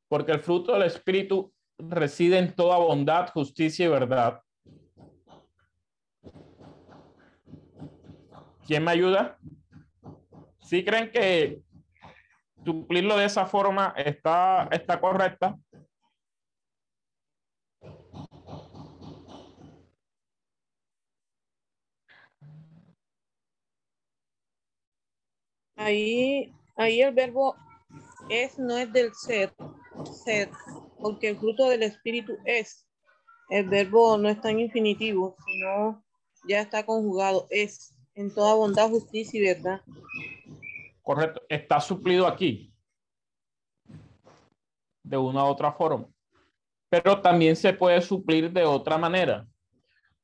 porque el fruto del Espíritu reside en toda bondad, justicia y verdad. ¿Quién me ayuda? ¿Sí creen que suplirlo de esa forma está, está correcta? Ahí, ahí el verbo es no es del ser, ser, porque el fruto del espíritu es. El verbo no está en infinitivo, sino ya está conjugado, es en toda bondad, justicia y verdad. Correcto, está suplido aquí de una u otra forma. Pero también se puede suplir de otra manera,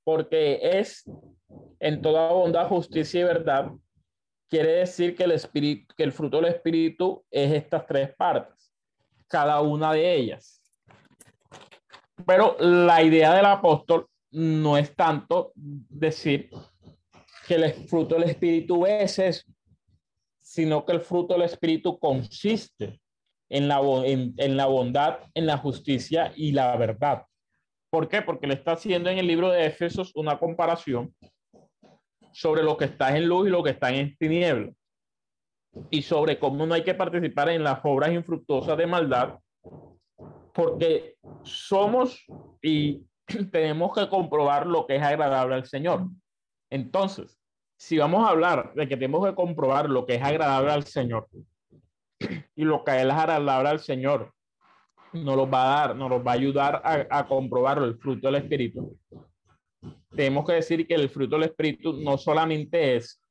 porque es en toda bondad, justicia y verdad. Quiere decir que el espíritu, que el fruto del espíritu es estas tres partes. cada una de ellas. Pero la idea del apóstol no es tanto decir que el fruto del Espíritu es sino que el fruto del Espíritu consiste en la, en, en la bondad, en la justicia y la verdad. ¿Por qué? Porque le está haciendo en el libro de Éfesos una comparación sobre lo que está en luz y lo que está en tinieblas y sobre cómo no hay que participar en las obras infructuosas de maldad, porque somos y tenemos que comprobar lo que es agradable al Señor. Entonces, si vamos a hablar de que tenemos que comprobar lo que es agradable al Señor y lo que es agradable al Señor, nos lo va a dar, nos lo va a ayudar a, a comprobarlo el fruto del Espíritu. Tenemos que decir que el fruto del Espíritu no solamente es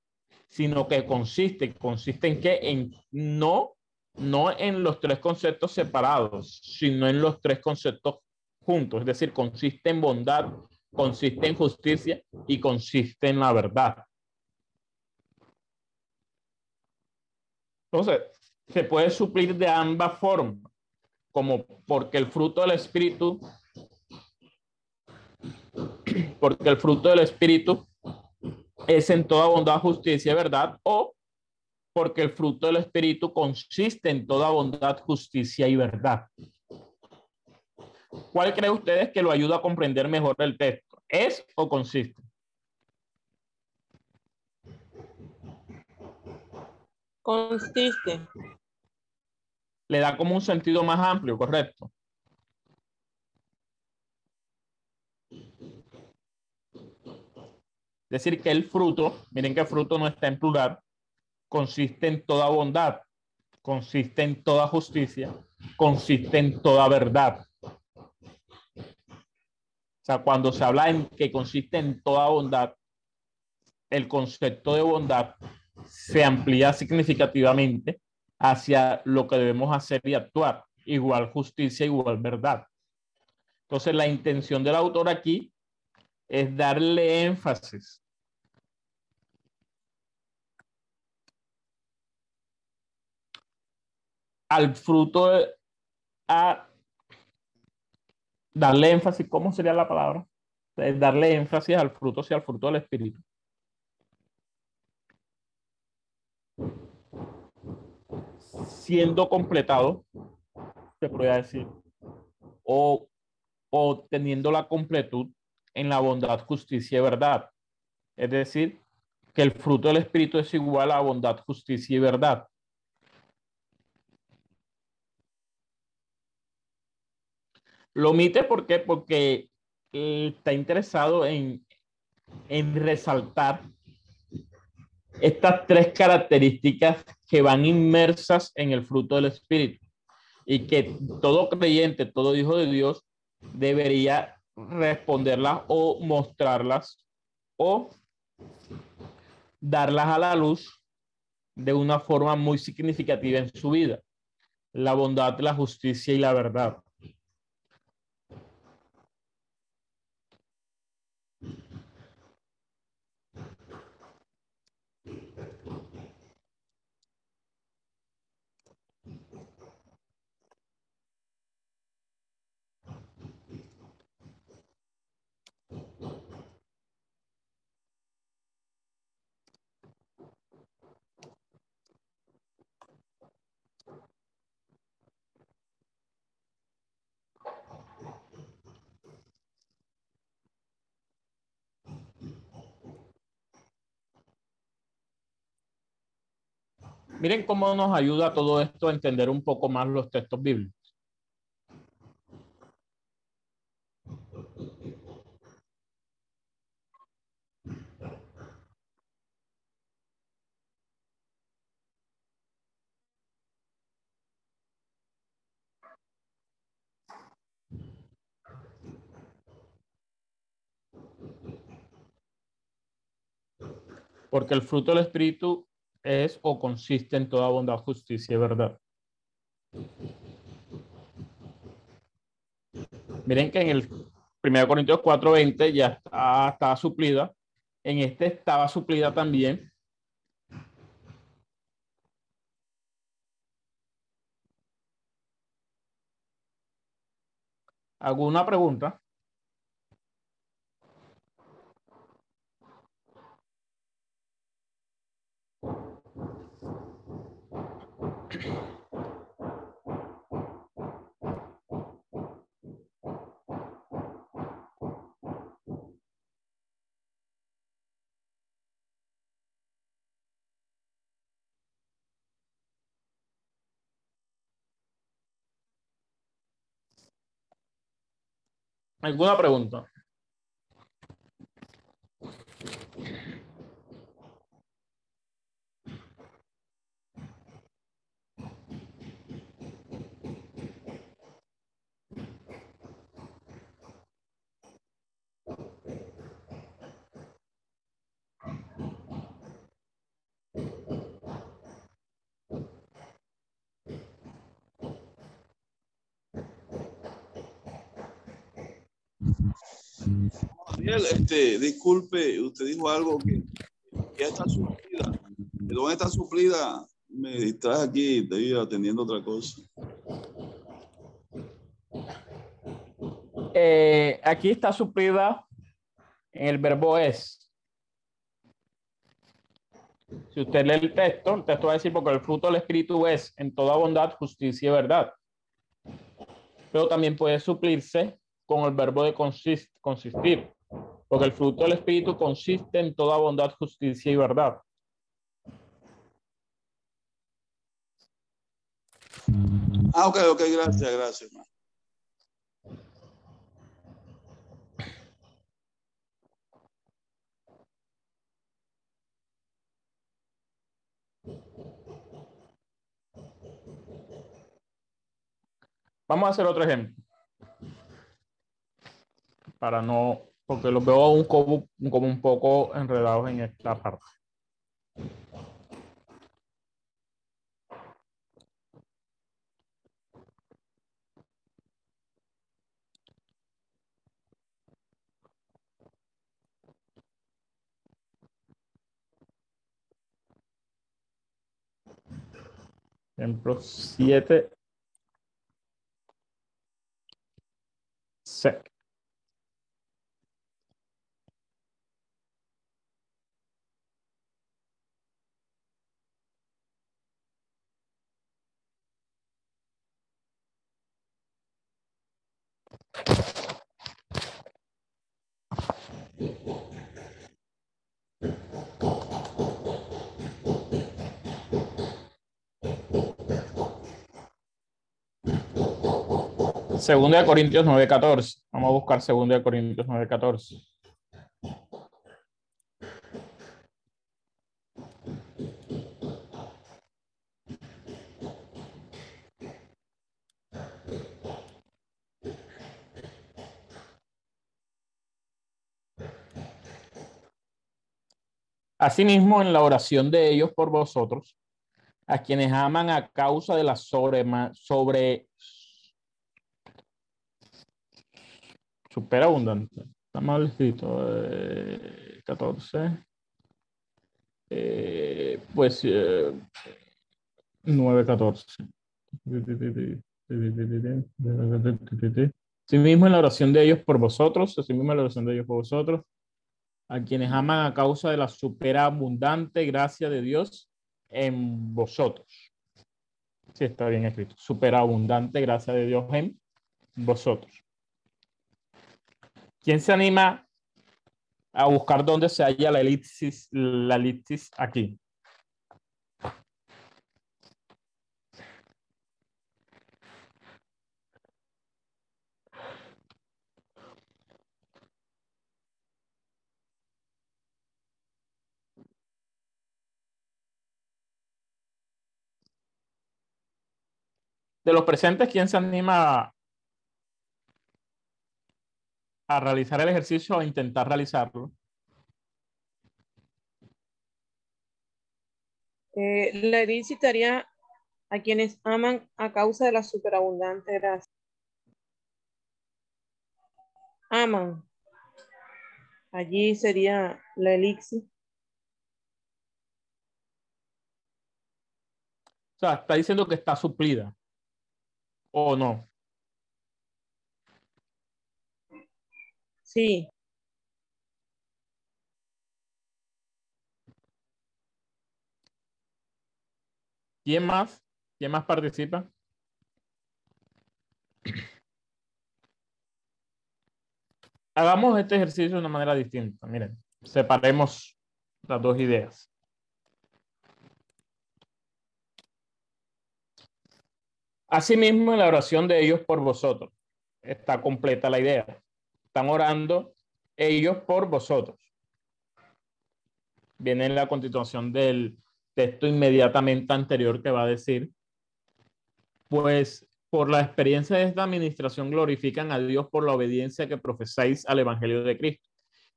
sino que consiste, consiste en que en no, no en los tres conceptos separados, sino en los tres conceptos juntos, es decir, consiste en bondad, consiste en justicia y consiste en la verdad. Entonces, se puede suplir de ambas formas, como porque el fruto del Espíritu, porque el fruto del Espíritu es en toda bondad, justicia y verdad, o porque el fruto del Espíritu consiste en toda bondad, justicia y verdad. ¿Cuál cree ustedes que lo ayuda a comprender mejor el texto? ¿Es o consiste? Consiste. Le da como un sentido más amplio, correcto. decir que el fruto, miren que el fruto no está en plural, consiste en toda bondad, consiste en toda justicia, consiste en toda verdad. O sea, cuando se habla en que consiste en toda bondad, el concepto de bondad se amplía significativamente hacia lo que debemos hacer y actuar. Igual justicia, igual verdad. Entonces, la intención del autor aquí es darle énfasis al fruto, a darle énfasis, ¿cómo sería la palabra? darle énfasis al fruto, si al fruto del Espíritu. Siendo completado, se podría decir, o, o teniendo la completud en la bondad, justicia y verdad. Es decir, que el fruto del Espíritu es igual a bondad, justicia y verdad. Lo omite porque está interesado en, en resaltar estas tres características que van inmersas en el fruto del Espíritu y que todo creyente, todo hijo de Dios debería responderlas o mostrarlas o darlas a la luz de una forma muy significativa en su vida. La bondad, la justicia y la verdad. Miren cómo nos ayuda todo esto a entender un poco más los textos bíblicos. Porque el fruto del Espíritu es o consiste en toda bondad, justicia y verdad. Miren que en el 1 Corintios 4:20 ya está, estaba suplida. En este estaba suplida también. ¿Alguna pregunta? ¿Alguna pregunta? Daniel, este, disculpe, usted dijo algo que ya está suplida. ¿De dónde está suplida? Me distraje aquí, estoy atendiendo otra cosa. Eh, aquí está suplida en el verbo es. Si usted lee el texto, el texto va a decir, porque el fruto del Espíritu es en toda bondad, justicia y verdad. Pero también puede suplirse con el verbo de consist, consistir, porque el fruto del Espíritu consiste en toda bondad, justicia y verdad. Ah, ok, ok, gracias, gracias. hermano. Vamos a hacer otro ejemplo. Para no, porque los veo aún como, un poco enredados en esta parte. Ejemplo 7. Sec. Segunda de Corintios 9:14. Vamos a buscar Segunda de Corintios 9:14. Asimismo, en la oración de ellos por vosotros, a quienes aman a causa de la sobre, sobre superabundante. Está mal escrito. eh, 14. Eh, pues eh, 9, 14. Asimismo en la oración de ellos por vosotros, asimismo en la oración de ellos por vosotros, a quienes aman a causa de la superabundante gracia de Dios en vosotros. Sí, está bien escrito. Superabundante gracia de Dios en vosotros. ¿Quién se anima a buscar dónde se halla la elipsis, la elipsis aquí? De los presentes, ¿quién se anima a, realizar el ejercicio o intentar realizarlo? Eh, la elipsis estaría a quienes aman a causa de la superabundante gracia. Aman. Allí sería la elixir. O sea, está diciendo que está suplida. ¿O no? Sí. ¿Quién más? ¿Quién más participa? Hagamos este ejercicio de una manera distinta. Miren, separemos las dos ideas. Asimismo, en la oración de ellos por vosotros, está completa la idea. Están orando ellos por vosotros. Viene en la continuación del texto inmediatamente anterior que va a decir, pues por la experiencia de esta administración glorifican a Dios por la obediencia que profesáis al Evangelio de Cristo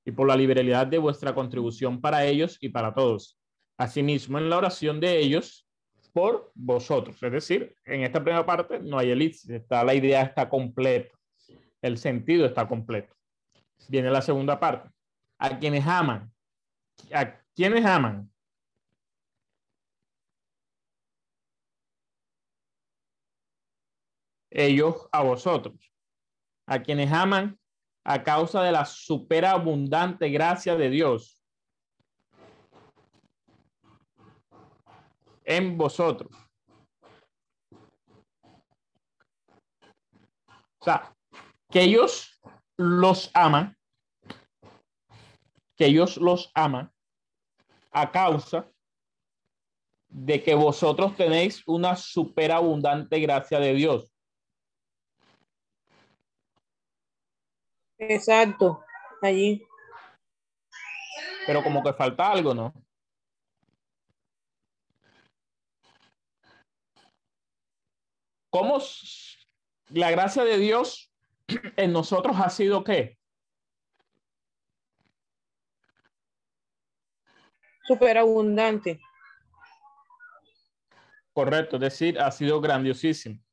y por la liberalidad de vuestra contribución para ellos y para todos. Asimismo, en la oración de ellos por vosotros. Es decir, en esta primera parte no hay elipsis, está, la idea está completa, el sentido está completo. Viene la segunda parte. A quienes aman. ¿A quienes aman? ellos a vosotros, a quienes aman a causa de la superabundante gracia de Dios en vosotros. O sea, que ellos los aman, que ellos los aman a causa de que vosotros tenéis una superabundante gracia de Dios. Exacto, allí. Pero como que falta algo, ¿no? ¿Cómo la gracia de Dios en nosotros ha sido qué? Superabundante. Correcto, es decir, ha sido grandiosísimo.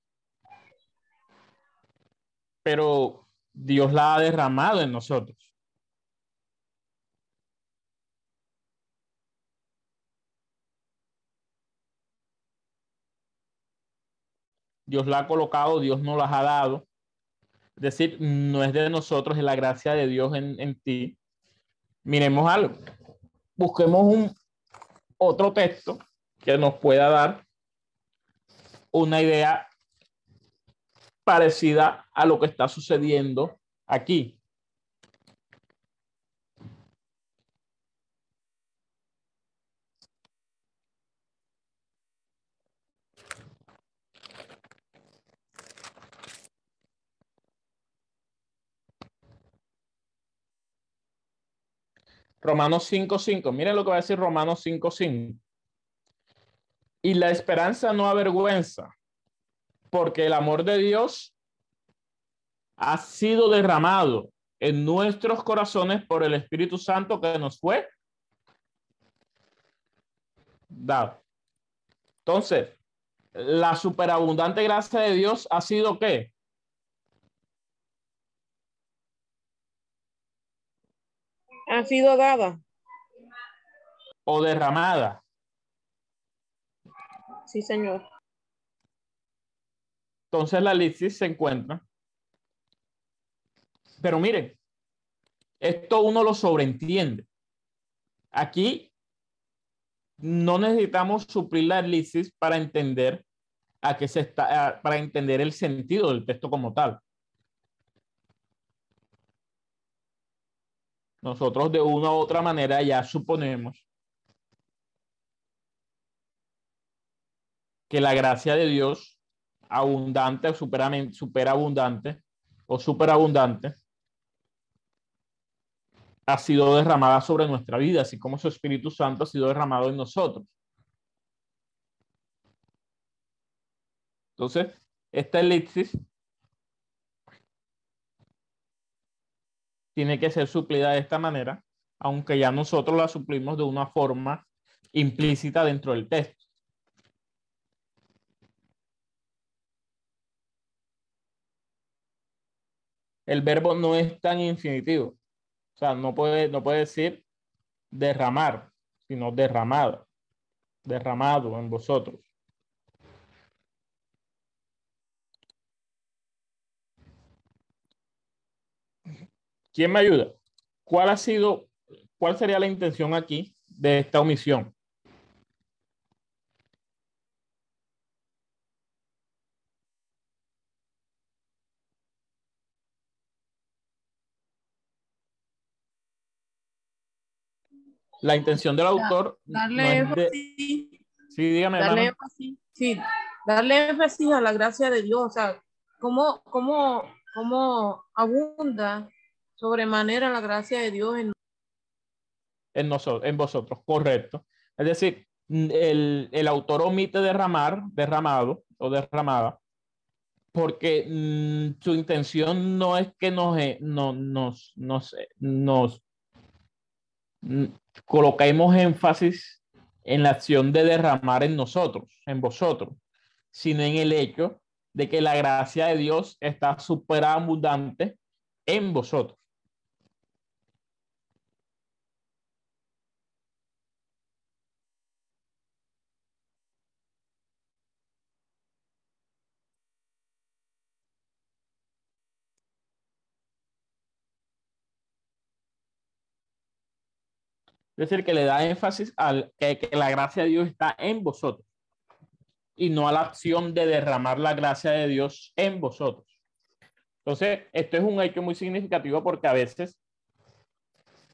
Pero Dios la ha derramado en nosotros. Dios la ha colocado, Dios nos las ha dado. Es decir, no es de nosotros, es la gracia de Dios en, en ti. Miremos algo. Busquemos un otro texto que nos pueda dar una idea parecida a lo que está sucediendo aquí. Romanos 5.5. Miren lo que va a decir Romanos 5.5. Y la esperanza no avergüenza, porque el amor de Dios ha sido derramado en nuestros corazones por el Espíritu Santo que nos fue dado. Entonces, la superabundante gracia de Dios ha sido qué? Ha sido dada. O derramada. Sí, señor. Entonces la lisis se encuentra. Pero miren, esto uno lo sobreentiende. Aquí no necesitamos suplir la lisis para entender a qué se está, para entender el sentido del texto como tal. Nosotros de una u otra manera ya suponemos que la gracia de Dios abundante o superabundante o superabundante ha sido derramada sobre nuestra vida, así como su Espíritu Santo ha sido derramado en nosotros. Entonces, esta elipsis tiene que ser suplida de esta manera, aunque ya nosotros la suplimos de una forma implícita dentro del texto. el verbo no es tan infinitivo. O sea, no puede, no puede decir derramar, sino derramado. Derramado en vosotros. ¿Quién me ayuda? ¿Cuál ha sido, cuál sería la intención aquí de esta omisión? La intención del autor Darle no es de- énfasis, Sí, dígame, darle énfasis, sí, darle énfasis a la gracia de Dios, o sea, cómo, cómo, cómo abunda sobremanera la gracia de Dios en nosotros, en vosotros, correcto. Es decir, el, el autor omite derramar, derramado o derramada, porque mm, su intención no es que nos, eh, no, nos, nos, eh, nos coloquemos énfasis en la acción de derramar en nosotros, en vosotros, sino en el hecho de que la gracia de Dios está superabundante en vosotros. Es decir, que le da énfasis al que, que la gracia de Dios está en vosotros y no a la acción de derramar la gracia de Dios en vosotros. Entonces, esto es un hecho muy significativo porque a veces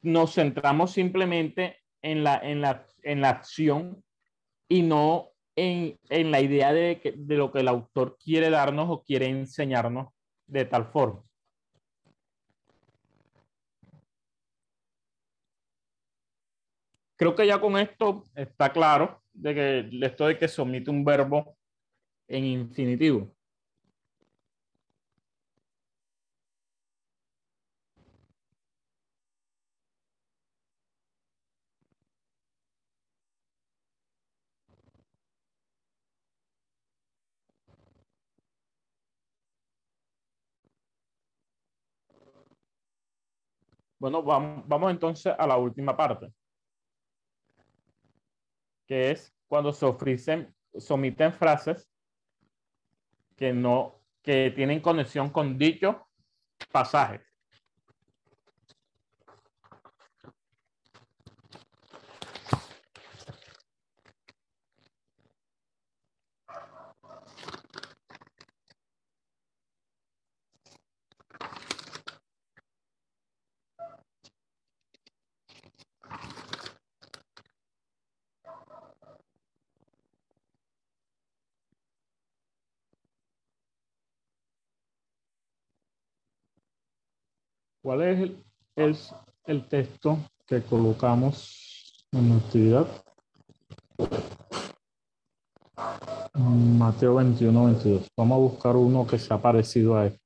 nos centramos simplemente en la, en la, en la acción y no en, en la idea de, que- de lo que el autor quiere darnos o quiere enseñarnos de tal forma. Creo que ya con esto está claro de que esto de que se omite un verbo en infinitivo. Bueno, vamos, vamos entonces a la última parte, que es cuando se ofrecen, se omiten frases que no, que tienen conexión con dicho pasaje. ¿Cuál es el, texto que colocamos en la actividad? Mateo 21, 22. Vamos a buscar uno que sea parecido a él.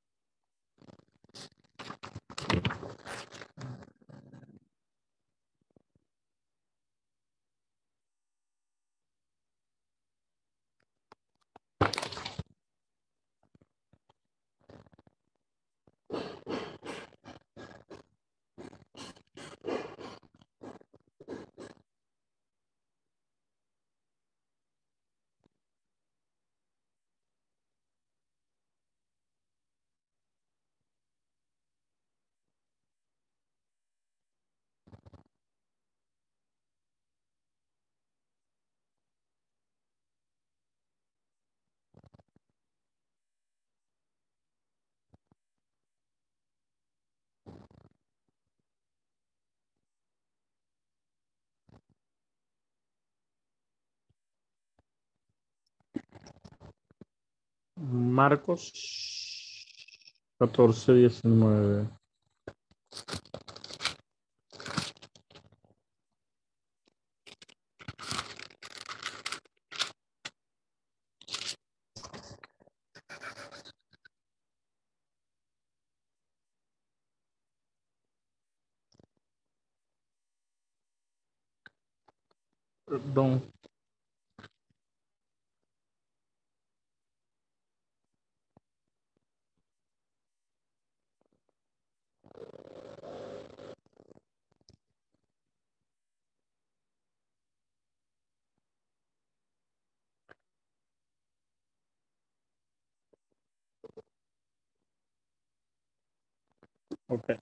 Marcos 14, 19. Perdón. Ok.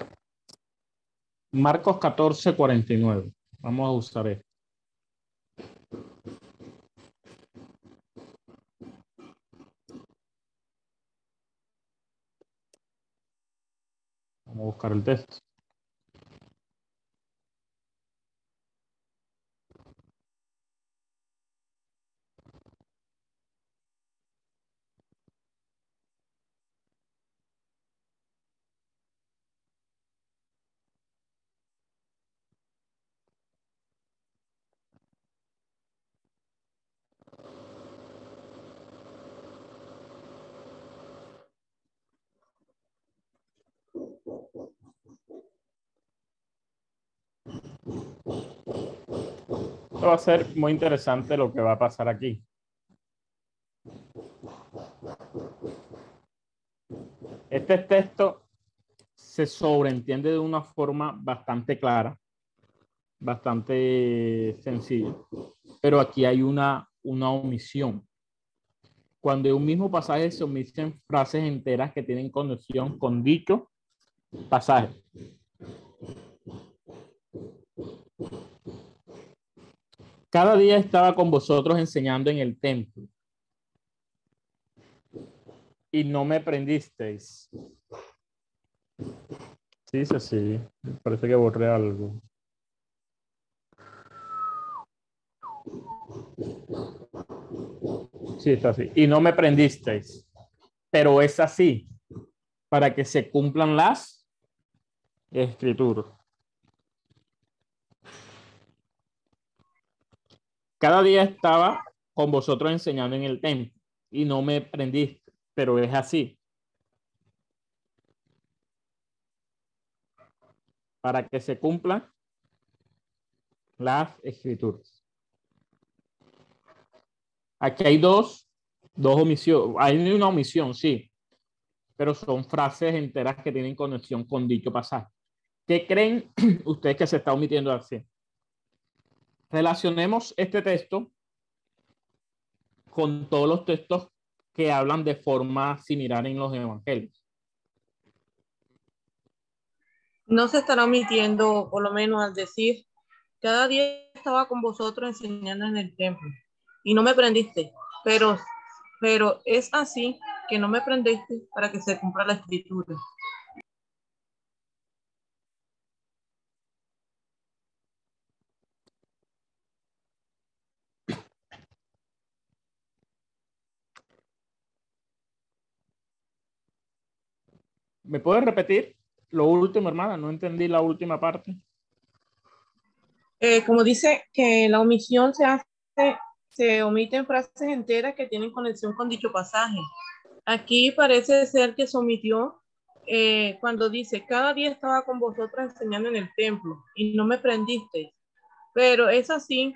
Marcos 14, 49. Vamos a usar esto. Vamos a buscar el texto. Esto va a ser muy interesante lo que va a pasar aquí. Este texto se sobreentiende de una forma bastante clara, bastante sencilla, pero aquí hay una, una omisión. Cuando en un mismo pasaje se omiten frases enteras que tienen conexión con dicho pasaje. Cada día estaba con vosotros enseñando en el templo. Y no me prendisteis. Sí, sí, sí. Parece que borré algo. Sí, está así. Y no me prendisteis. Pero es así. Para que se cumplan las escrituras. Cada día estaba con vosotros enseñando en el templo y no me prendiste, pero es así. Para que se cumplan las escrituras. Aquí hay dos, dos omisiones. Hay una omisión, sí, pero son frases enteras que tienen conexión con dicho pasaje. ¿Qué creen ustedes que se está omitiendo así? Relacionemos este texto con todos los textos que hablan de forma similar en los evangelios. No se estará omitiendo, por lo menos al decir, cada día estaba con vosotros enseñando en el templo y no me prendiste, pero, pero es así que no me prendiste para que se cumpla la escritura. ¿Me puedes repetir lo último, hermana? No entendí la última parte. Eh, como dice que la omisión se hace, se omiten frases enteras que tienen conexión con dicho pasaje. Aquí parece ser que se omitió eh, cuando dice, cada día estaba con vosotros enseñando en el templo y no me prendisteis. Pero es así,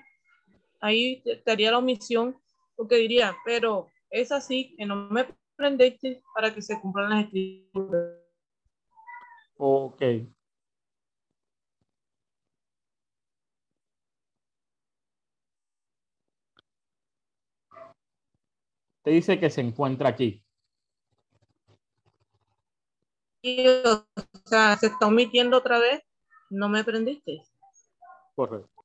ahí estaría la omisión, porque diría, pero es así que no me prendisteis para que se cumplan las escrituras. Ok. Te dice que se encuentra aquí. Y, o sea, se está omitiendo otra vez. No me prendiste. Correcto.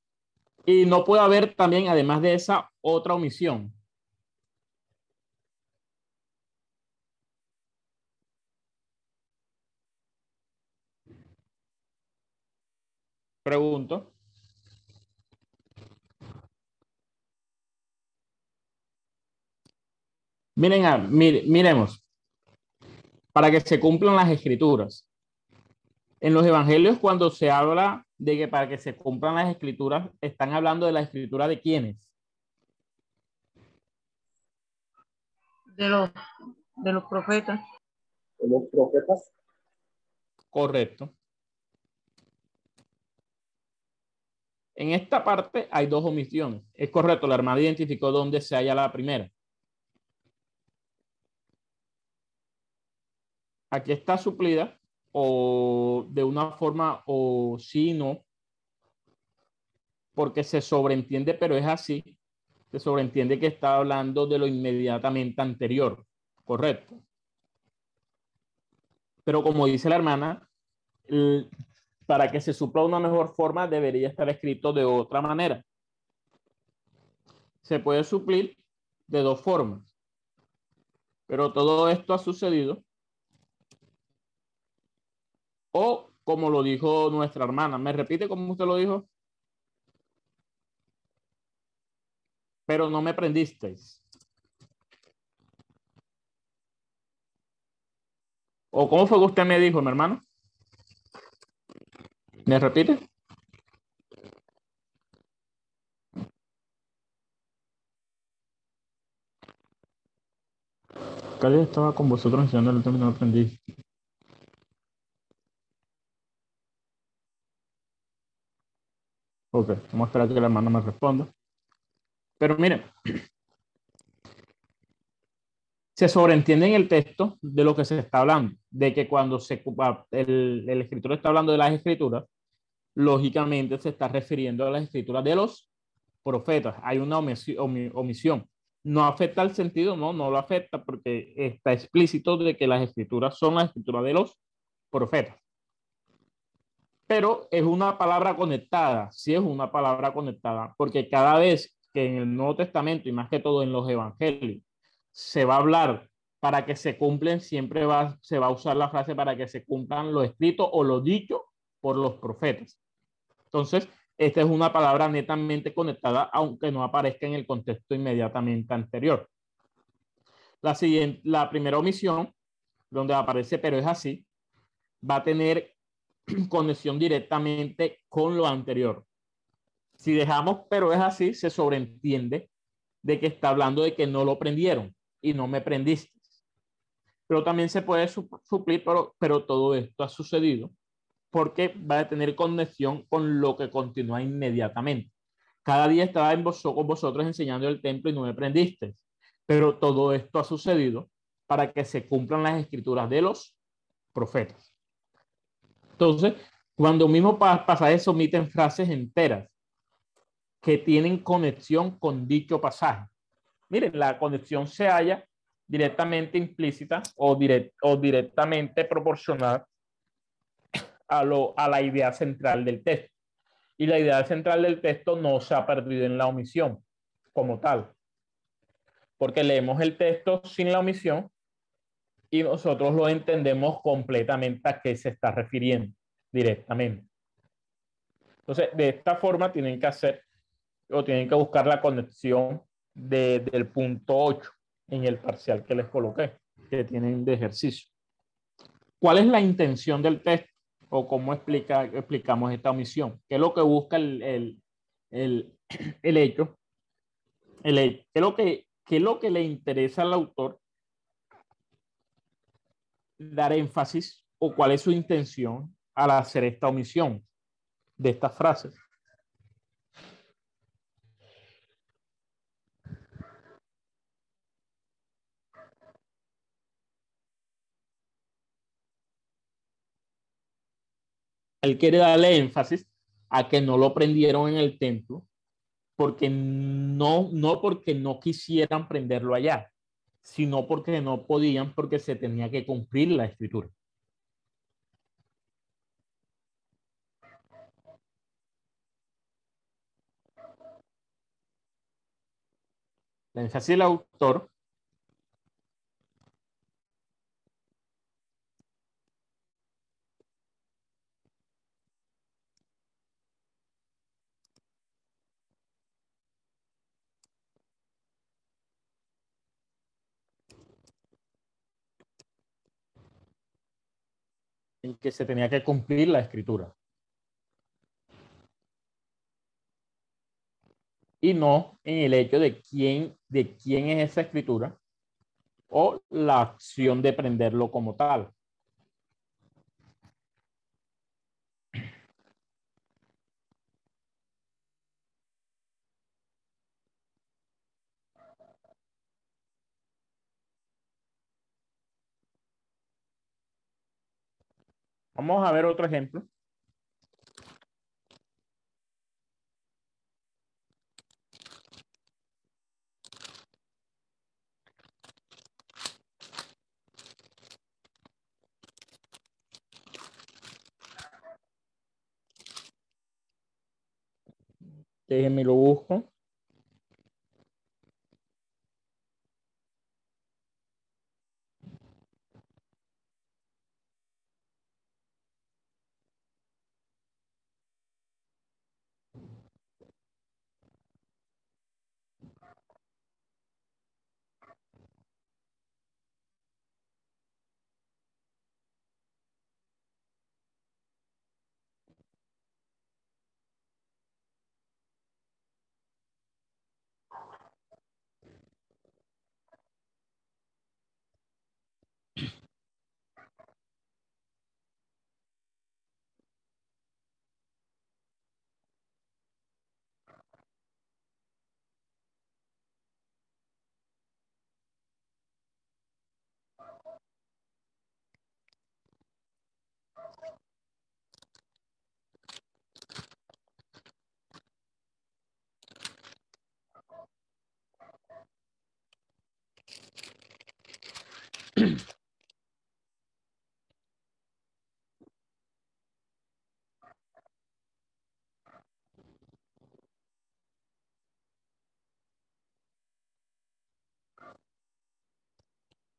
Y no puede haber también, además de esa, otra omisión. Pregunto. Miren, a, miremos, para que se cumplan las escrituras. En los evangelios, cuando se habla de que para que se cumplan las escrituras, están hablando de la escritura de quiénes? De los, de los profetas. De los profetas. Correcto. En esta parte hay dos omisiones. Es correcto, la hermana identificó dónde se halla la primera. Aquí está suplida o de una forma o sí no, porque se sobreentiende, pero es así. Se sobreentiende que está hablando de lo inmediatamente anterior, correcto. Pero como dice la hermana, para que se supla una mejor forma, debería estar escrito de otra manera. Se puede suplir de dos formas. Pero todo esto ha sucedido. O como lo dijo nuestra hermana. ¿Me repite cómo usted lo dijo? Pero no me prendisteis. ¿O cómo fue que usted me dijo, mi hermano? ¿Me repite? Cali estaba con vosotros enseñando el tema no aprendí. Ok, vamos a esperar que la hermana me responda. Pero miren, se sobreentiende en el texto de lo que se está hablando, de que cuando se, el, el escritor está hablando de las escrituras, lógicamente se está refiriendo a las escrituras de los profetas. Hay una omisión. No afecta el sentido, no, no lo afecta porque está explícito de que las escrituras son las escrituras de los profetas. Pero es una palabra conectada, sí es una palabra conectada, porque cada vez que en el Nuevo Testamento y más que todo en los evangelios se va a hablar para que se cumplen, siempre va, se va a usar la frase para que se cumplan lo escrito o lo dicho por los profetas. Entonces, esta es una palabra netamente conectada, aunque no aparezca en el contexto inmediatamente anterior. La, siguiente, la primera omisión, donde aparece pero es así, va a tener conexión directamente con lo anterior. Si dejamos pero es así, se sobreentiende de que está hablando de que no lo prendieron y no me prendiste. Pero también se puede suplir, pero, pero todo esto ha sucedido porque va a tener conexión con lo que continúa inmediatamente. Cada día estaba en con vosotros enseñando el templo y no me prendisteis. Pero todo esto ha sucedido para que se cumplan las escrituras de los profetas. Entonces, cuando mismo pasajes omiten frases enteras que tienen conexión con dicho pasaje. Miren, la conexión se halla directamente implícita o, o directamente proporcional a, lo, a la idea central del texto. Y la idea central del texto no se ha perdido en la omisión como tal. Porque leemos el texto sin la omisión y nosotros lo entendemos completamente a qué se está refiriendo directamente. Entonces, de esta forma tienen que hacer o tienen que buscar la conexión de, del punto 8 en el parcial que les coloqué, que tienen de ejercicio. ¿Cuál es la intención del texto? O cómo explica, explicamos esta omisión. ¿Qué es lo que busca el, el, hecho? El, ¿qué, es lo que, ¿Qué es lo que le interesa al autor dar énfasis o cuál es su intención al hacer esta omisión de estas frases? Él quiere darle énfasis a que no lo prendieron en el templo, porque no, no porque no quisieran prenderlo allá, sino porque no podían, porque se tenía que cumplir la escritura. La énfasis del autor en que se tenía que cumplir la escritura. Y no en el hecho de quién, de quién es esa escritura o la acción de prenderlo como tal. Vamos a ver otro ejemplo. Déjenme lo busco.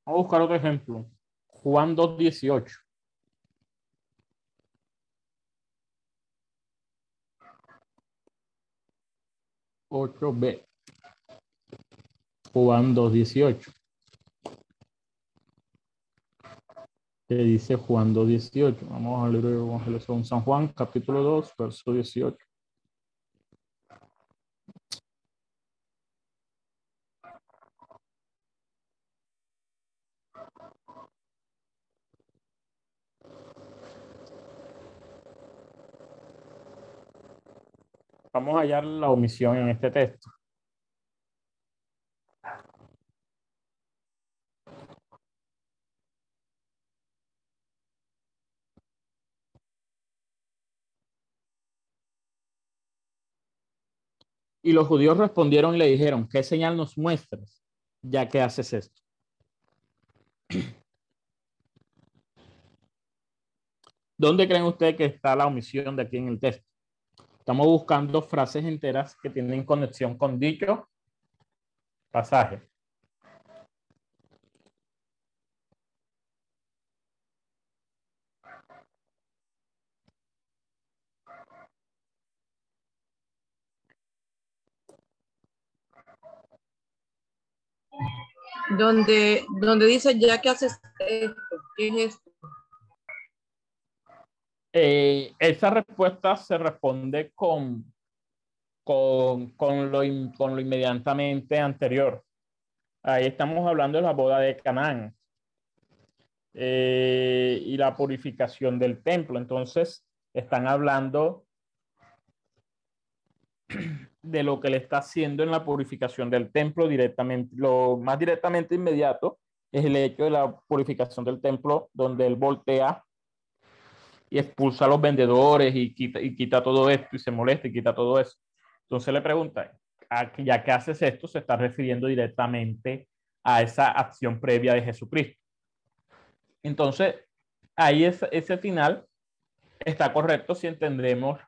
Vamos a buscar otro ejemplo. Juan 2.18. Ocho B. Juan 2.18. ¿Qué dice Juan 2.18? Vamos al libro de Evangelio según San Juan, capítulo 2, verso 18. Vamos a hallar la omisión en este texto. Y los judíos respondieron y le dijeron, ¿qué señal nos muestras ya que haces esto? ¿Dónde creen ustedes que está la omisión de aquí en el texto? Estamos buscando frases enteras que tienen conexión con dicho pasaje. Donde, donde dice, ya que haces esto, ¿qué es esto? Eh, esa respuesta se responde con, con, con, lo, con lo inmediatamente anterior. Ahí estamos hablando de la boda de Canaán eh, y la purificación del templo. Entonces, están hablando de lo que le está haciendo en la purificación del templo directamente. Lo más directamente inmediato es el hecho de la purificación del templo, donde él voltea y expulsa a los vendedores y quita, y quita todo esto y se molesta y quita todo eso. Entonces le pregunta, "¿A qué- ya que haces esto, se está refiriendo directamente a esa acción previa de Jesucristo. Entonces, ahí es, ese final está correcto si entendemos,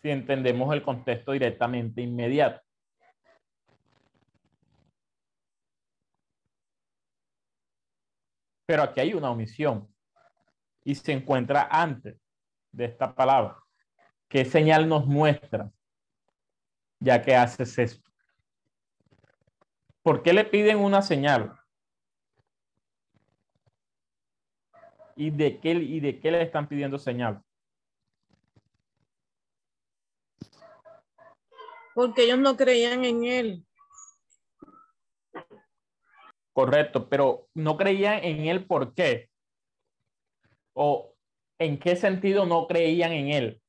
si entendemos el contexto directamente inmediato. Pero aquí hay una omisión y se encuentra antes de esta palabra. ¿Qué señal nos muestra ya que haces esto? ¿Por qué le piden una señal? ¿Y de qué, y de qué le están pidiendo señal? Porque ellos no creían en él. Correcto, pero no creían en él por qué. O en qué sentido no creían en él.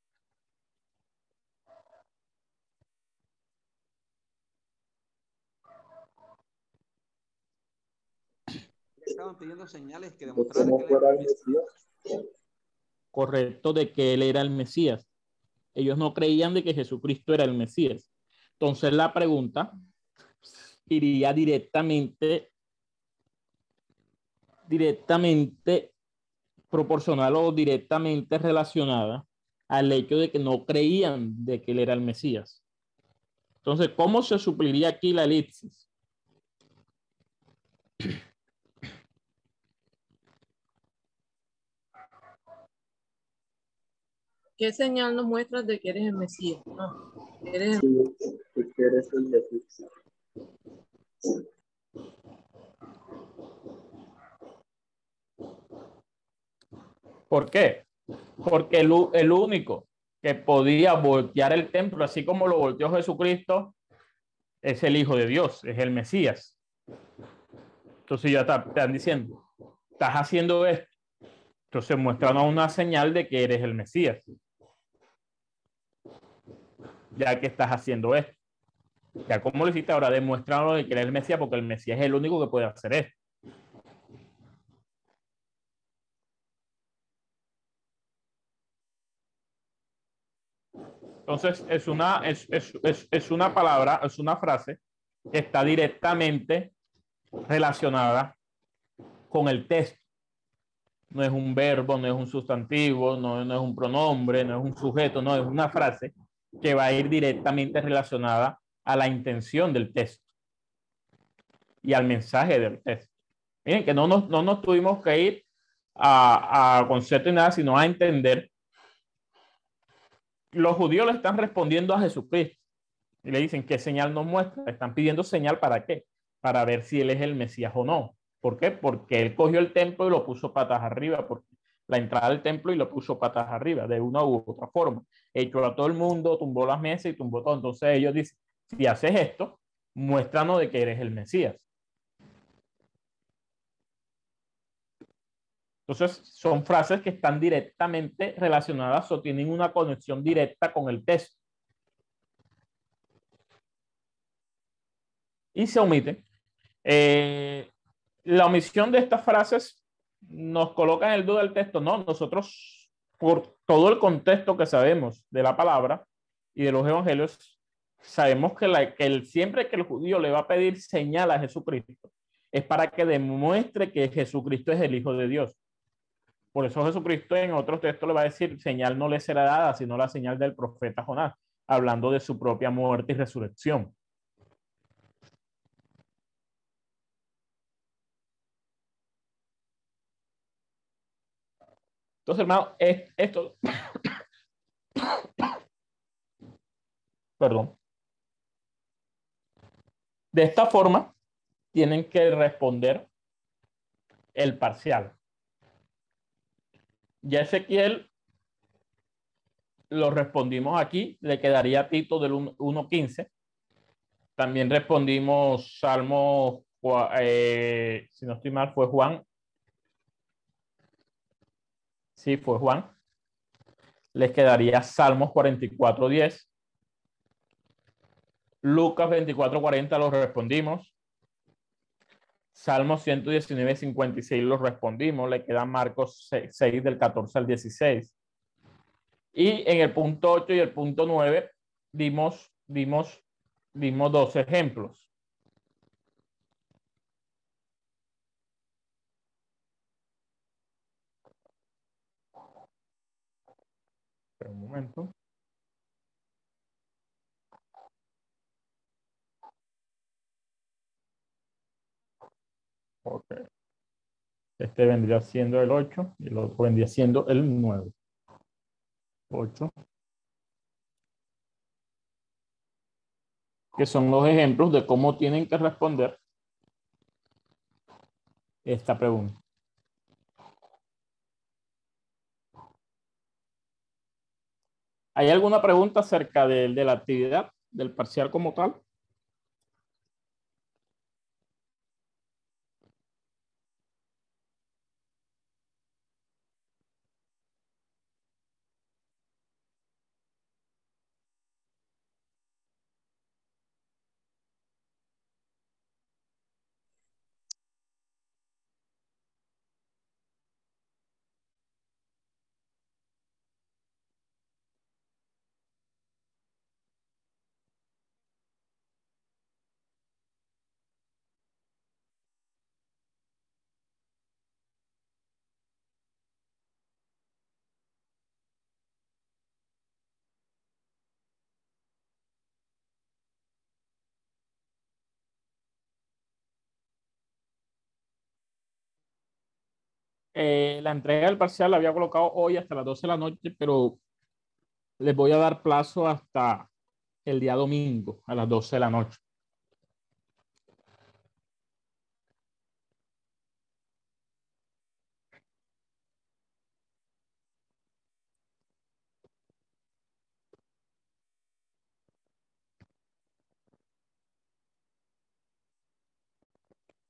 Estaban pidiendo señales que demostraran que él era el Mesías. correcto de que él era el Mesías. Ellos no creían de que Jesucristo era el Mesías. Entonces la pregunta iría directamente, directamente proporcional o directamente relacionada al hecho de que no creían de que él era el Mesías. Entonces, ¿cómo se supliría aquí la elipsis? ¿Qué señal nos muestras de que eres el Mesías? No, eres ¿Por qué? Porque el, el único que podía voltear el templo, así como lo volteó Jesucristo, es el Hijo de Dios, es el Mesías. Entonces ya te están diciendo, estás haciendo esto. Entonces muestran una señal de que eres el Mesías. Ya que estás haciendo esto. Ya como lo hiciste ahora, demuéstralo de que eres el Mesías, porque el Mesías es el único que puede hacer esto. Entonces, es una, es, es, es, es, una palabra, es una frase que está directamente relacionada con el texto. No es un verbo, no es un sustantivo, no, no es un pronombre, no es un sujeto, no, es una frase que va a ir directamente relacionada a la intención del texto y al mensaje del texto. Miren que no nos, no nos tuvimos que ir a, a concepto y nada, sino a entender los judíos le están respondiendo a Jesucristo y le dicen, ¿qué señal nos muestra? están pidiendo señal para qué? Para ver si él es el Mesías o no. ¿Por qué? Porque él cogió el templo y lo puso patas arriba, porque la entrada del templo y lo puso patas arriba, de una u otra forma. Echó a todo el mundo, tumbó las mesas y tumbó todo. Entonces ellos dicen, si haces esto, muéstranos de que eres el Mesías. Entonces, son frases que están directamente relacionadas o tienen una conexión directa con el texto. Y se omite. Eh, la omisión de estas frases nos coloca en el duda del texto. No, nosotros, por todo el contexto que sabemos de la palabra y de los evangelios, sabemos que el, siempre que el judío le va a pedir señal a Jesucristo, es para que demuestre que Jesucristo es el Hijo de Dios. Por eso Jesucristo en otros textos le va a decir, señal no le será dada, sino la señal del profeta Jonás, hablando de su propia muerte y resurrección. Entonces, hermano, esto... Perdón. De esta forma, tienen que responder el parcial. Ya Ezequiel lo respondimos aquí, le quedaría Tito del 1.15. También respondimos Salmo, eh, si no estoy mal, fue Juan. Sí, fue Juan. Les quedaría Salmos 44.10. Lucas 24.40 lo respondimos. Salmo 119, 56 lo respondimos, le queda Marcos 6, del 14 al 16. Y en el punto 8 y el punto 9 dimos, dimos, dimos dos ejemplos. un momento. Ok. Este vendría siendo el 8 y el otro vendría siendo el 9. 8. Que son los ejemplos de cómo tienen que responder esta pregunta. ¿Hay alguna pregunta acerca de, de la actividad del parcial como tal? Eh, la entrega del parcial la había colocado hoy hasta las 12 de la noche, pero les voy a dar plazo hasta el día domingo a las 12 de la noche.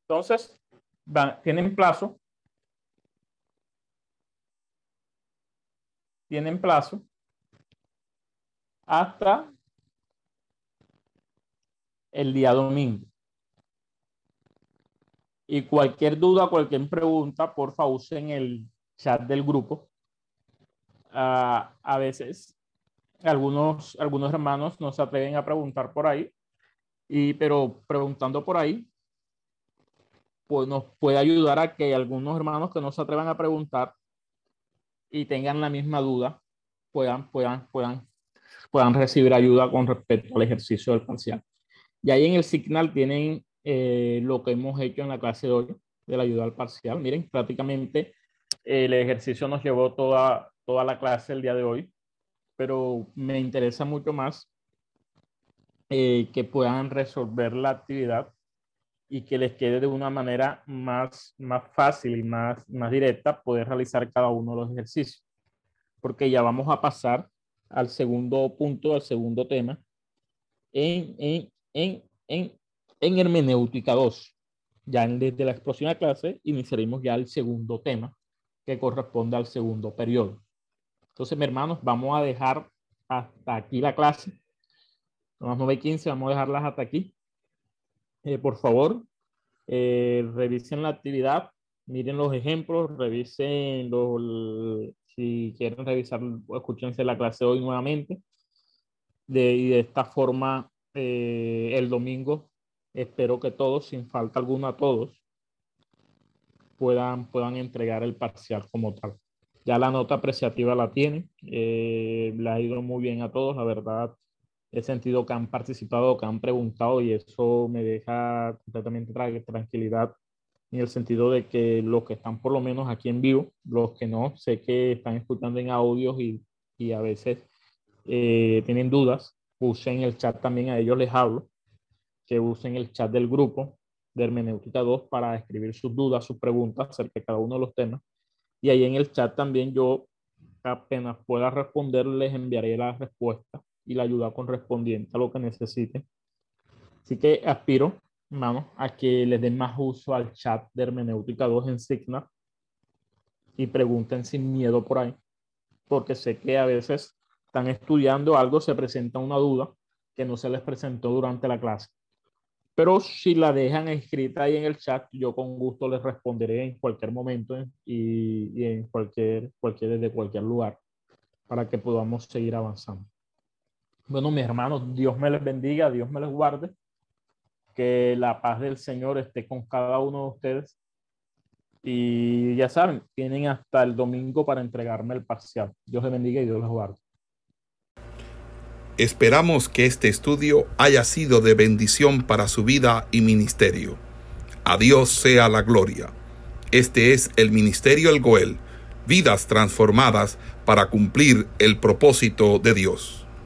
Entonces, van, tienen plazo. Tienen plazo hasta el día domingo. Y cualquier duda, cualquier pregunta, por favor, usen el chat del grupo. Uh, a veces algunos, algunos hermanos no se atreven a preguntar por ahí, y, pero preguntando por ahí, pues nos puede ayudar a que algunos hermanos que no se atrevan a preguntar y tengan la misma duda puedan, puedan, puedan, puedan recibir ayuda con respecto al ejercicio del parcial. Y ahí en el Signal tienen eh, lo que hemos hecho en la clase de hoy de la ayuda al parcial. Miren, prácticamente el ejercicio nos llevó toda, toda la clase el día de hoy, pero me interesa mucho más eh, que puedan resolver la actividad y que les quede de una manera más, más fácil y más, más directa poder realizar cada uno de los ejercicios. Porque ya vamos a pasar al segundo punto, al segundo tema, en, en, en, en, en hermenéutica 2. Ya desde la de clase iniciaremos ya el segundo tema que corresponde al segundo periodo. Entonces, mis hermanos, vamos a dejar hasta aquí la clase. Son las 9 y 15, vamos a dejarlas hasta aquí. Eh, por favor, eh, revisen la actividad, miren los ejemplos, revisen los, si quieren revisar, escúchense la clase hoy nuevamente. De, y de esta forma, eh, el domingo, espero que todos, sin falta alguna, todos, puedan, puedan entregar el parcial como tal. Ya la nota apreciativa la tienen, eh, le ha ido muy bien a todos, la verdad, he sentido que han participado, que han preguntado y eso me deja completamente tranquilidad en el sentido de que los que están por lo menos aquí en vivo, los que no, sé que están escuchando en audios y, y a veces eh, tienen dudas, usen el chat también, a ellos les hablo, que usen el chat del grupo de Hermenéutica 2 para escribir sus dudas, sus preguntas acerca de cada uno de los temas. Y ahí en el chat también yo apenas pueda responder, les enviaré la respuesta y la ayuda correspondiente a lo que necesiten. Así que aspiro, hermano, a que les den más uso al chat de Hermenéutica 2 en Signa y pregunten sin miedo por ahí, porque sé que a veces están estudiando algo, se presenta una duda que no se les presentó durante la clase. Pero si la dejan escrita ahí en el chat, yo con gusto les responderé en cualquier momento y, y en cualquier, cualquier, desde cualquier lugar para que podamos seguir avanzando. Bueno, mis hermanos, Dios me les bendiga, Dios me les guarde. Que la paz del Señor esté con cada uno de ustedes. Y ya saben, tienen hasta el domingo para entregarme el parcial. Dios les bendiga y Dios les guarde. Esperamos que este estudio haya sido de bendición para su vida y ministerio. A Dios sea la gloria. Este es el Ministerio El Goel, vidas transformadas para cumplir el propósito de Dios.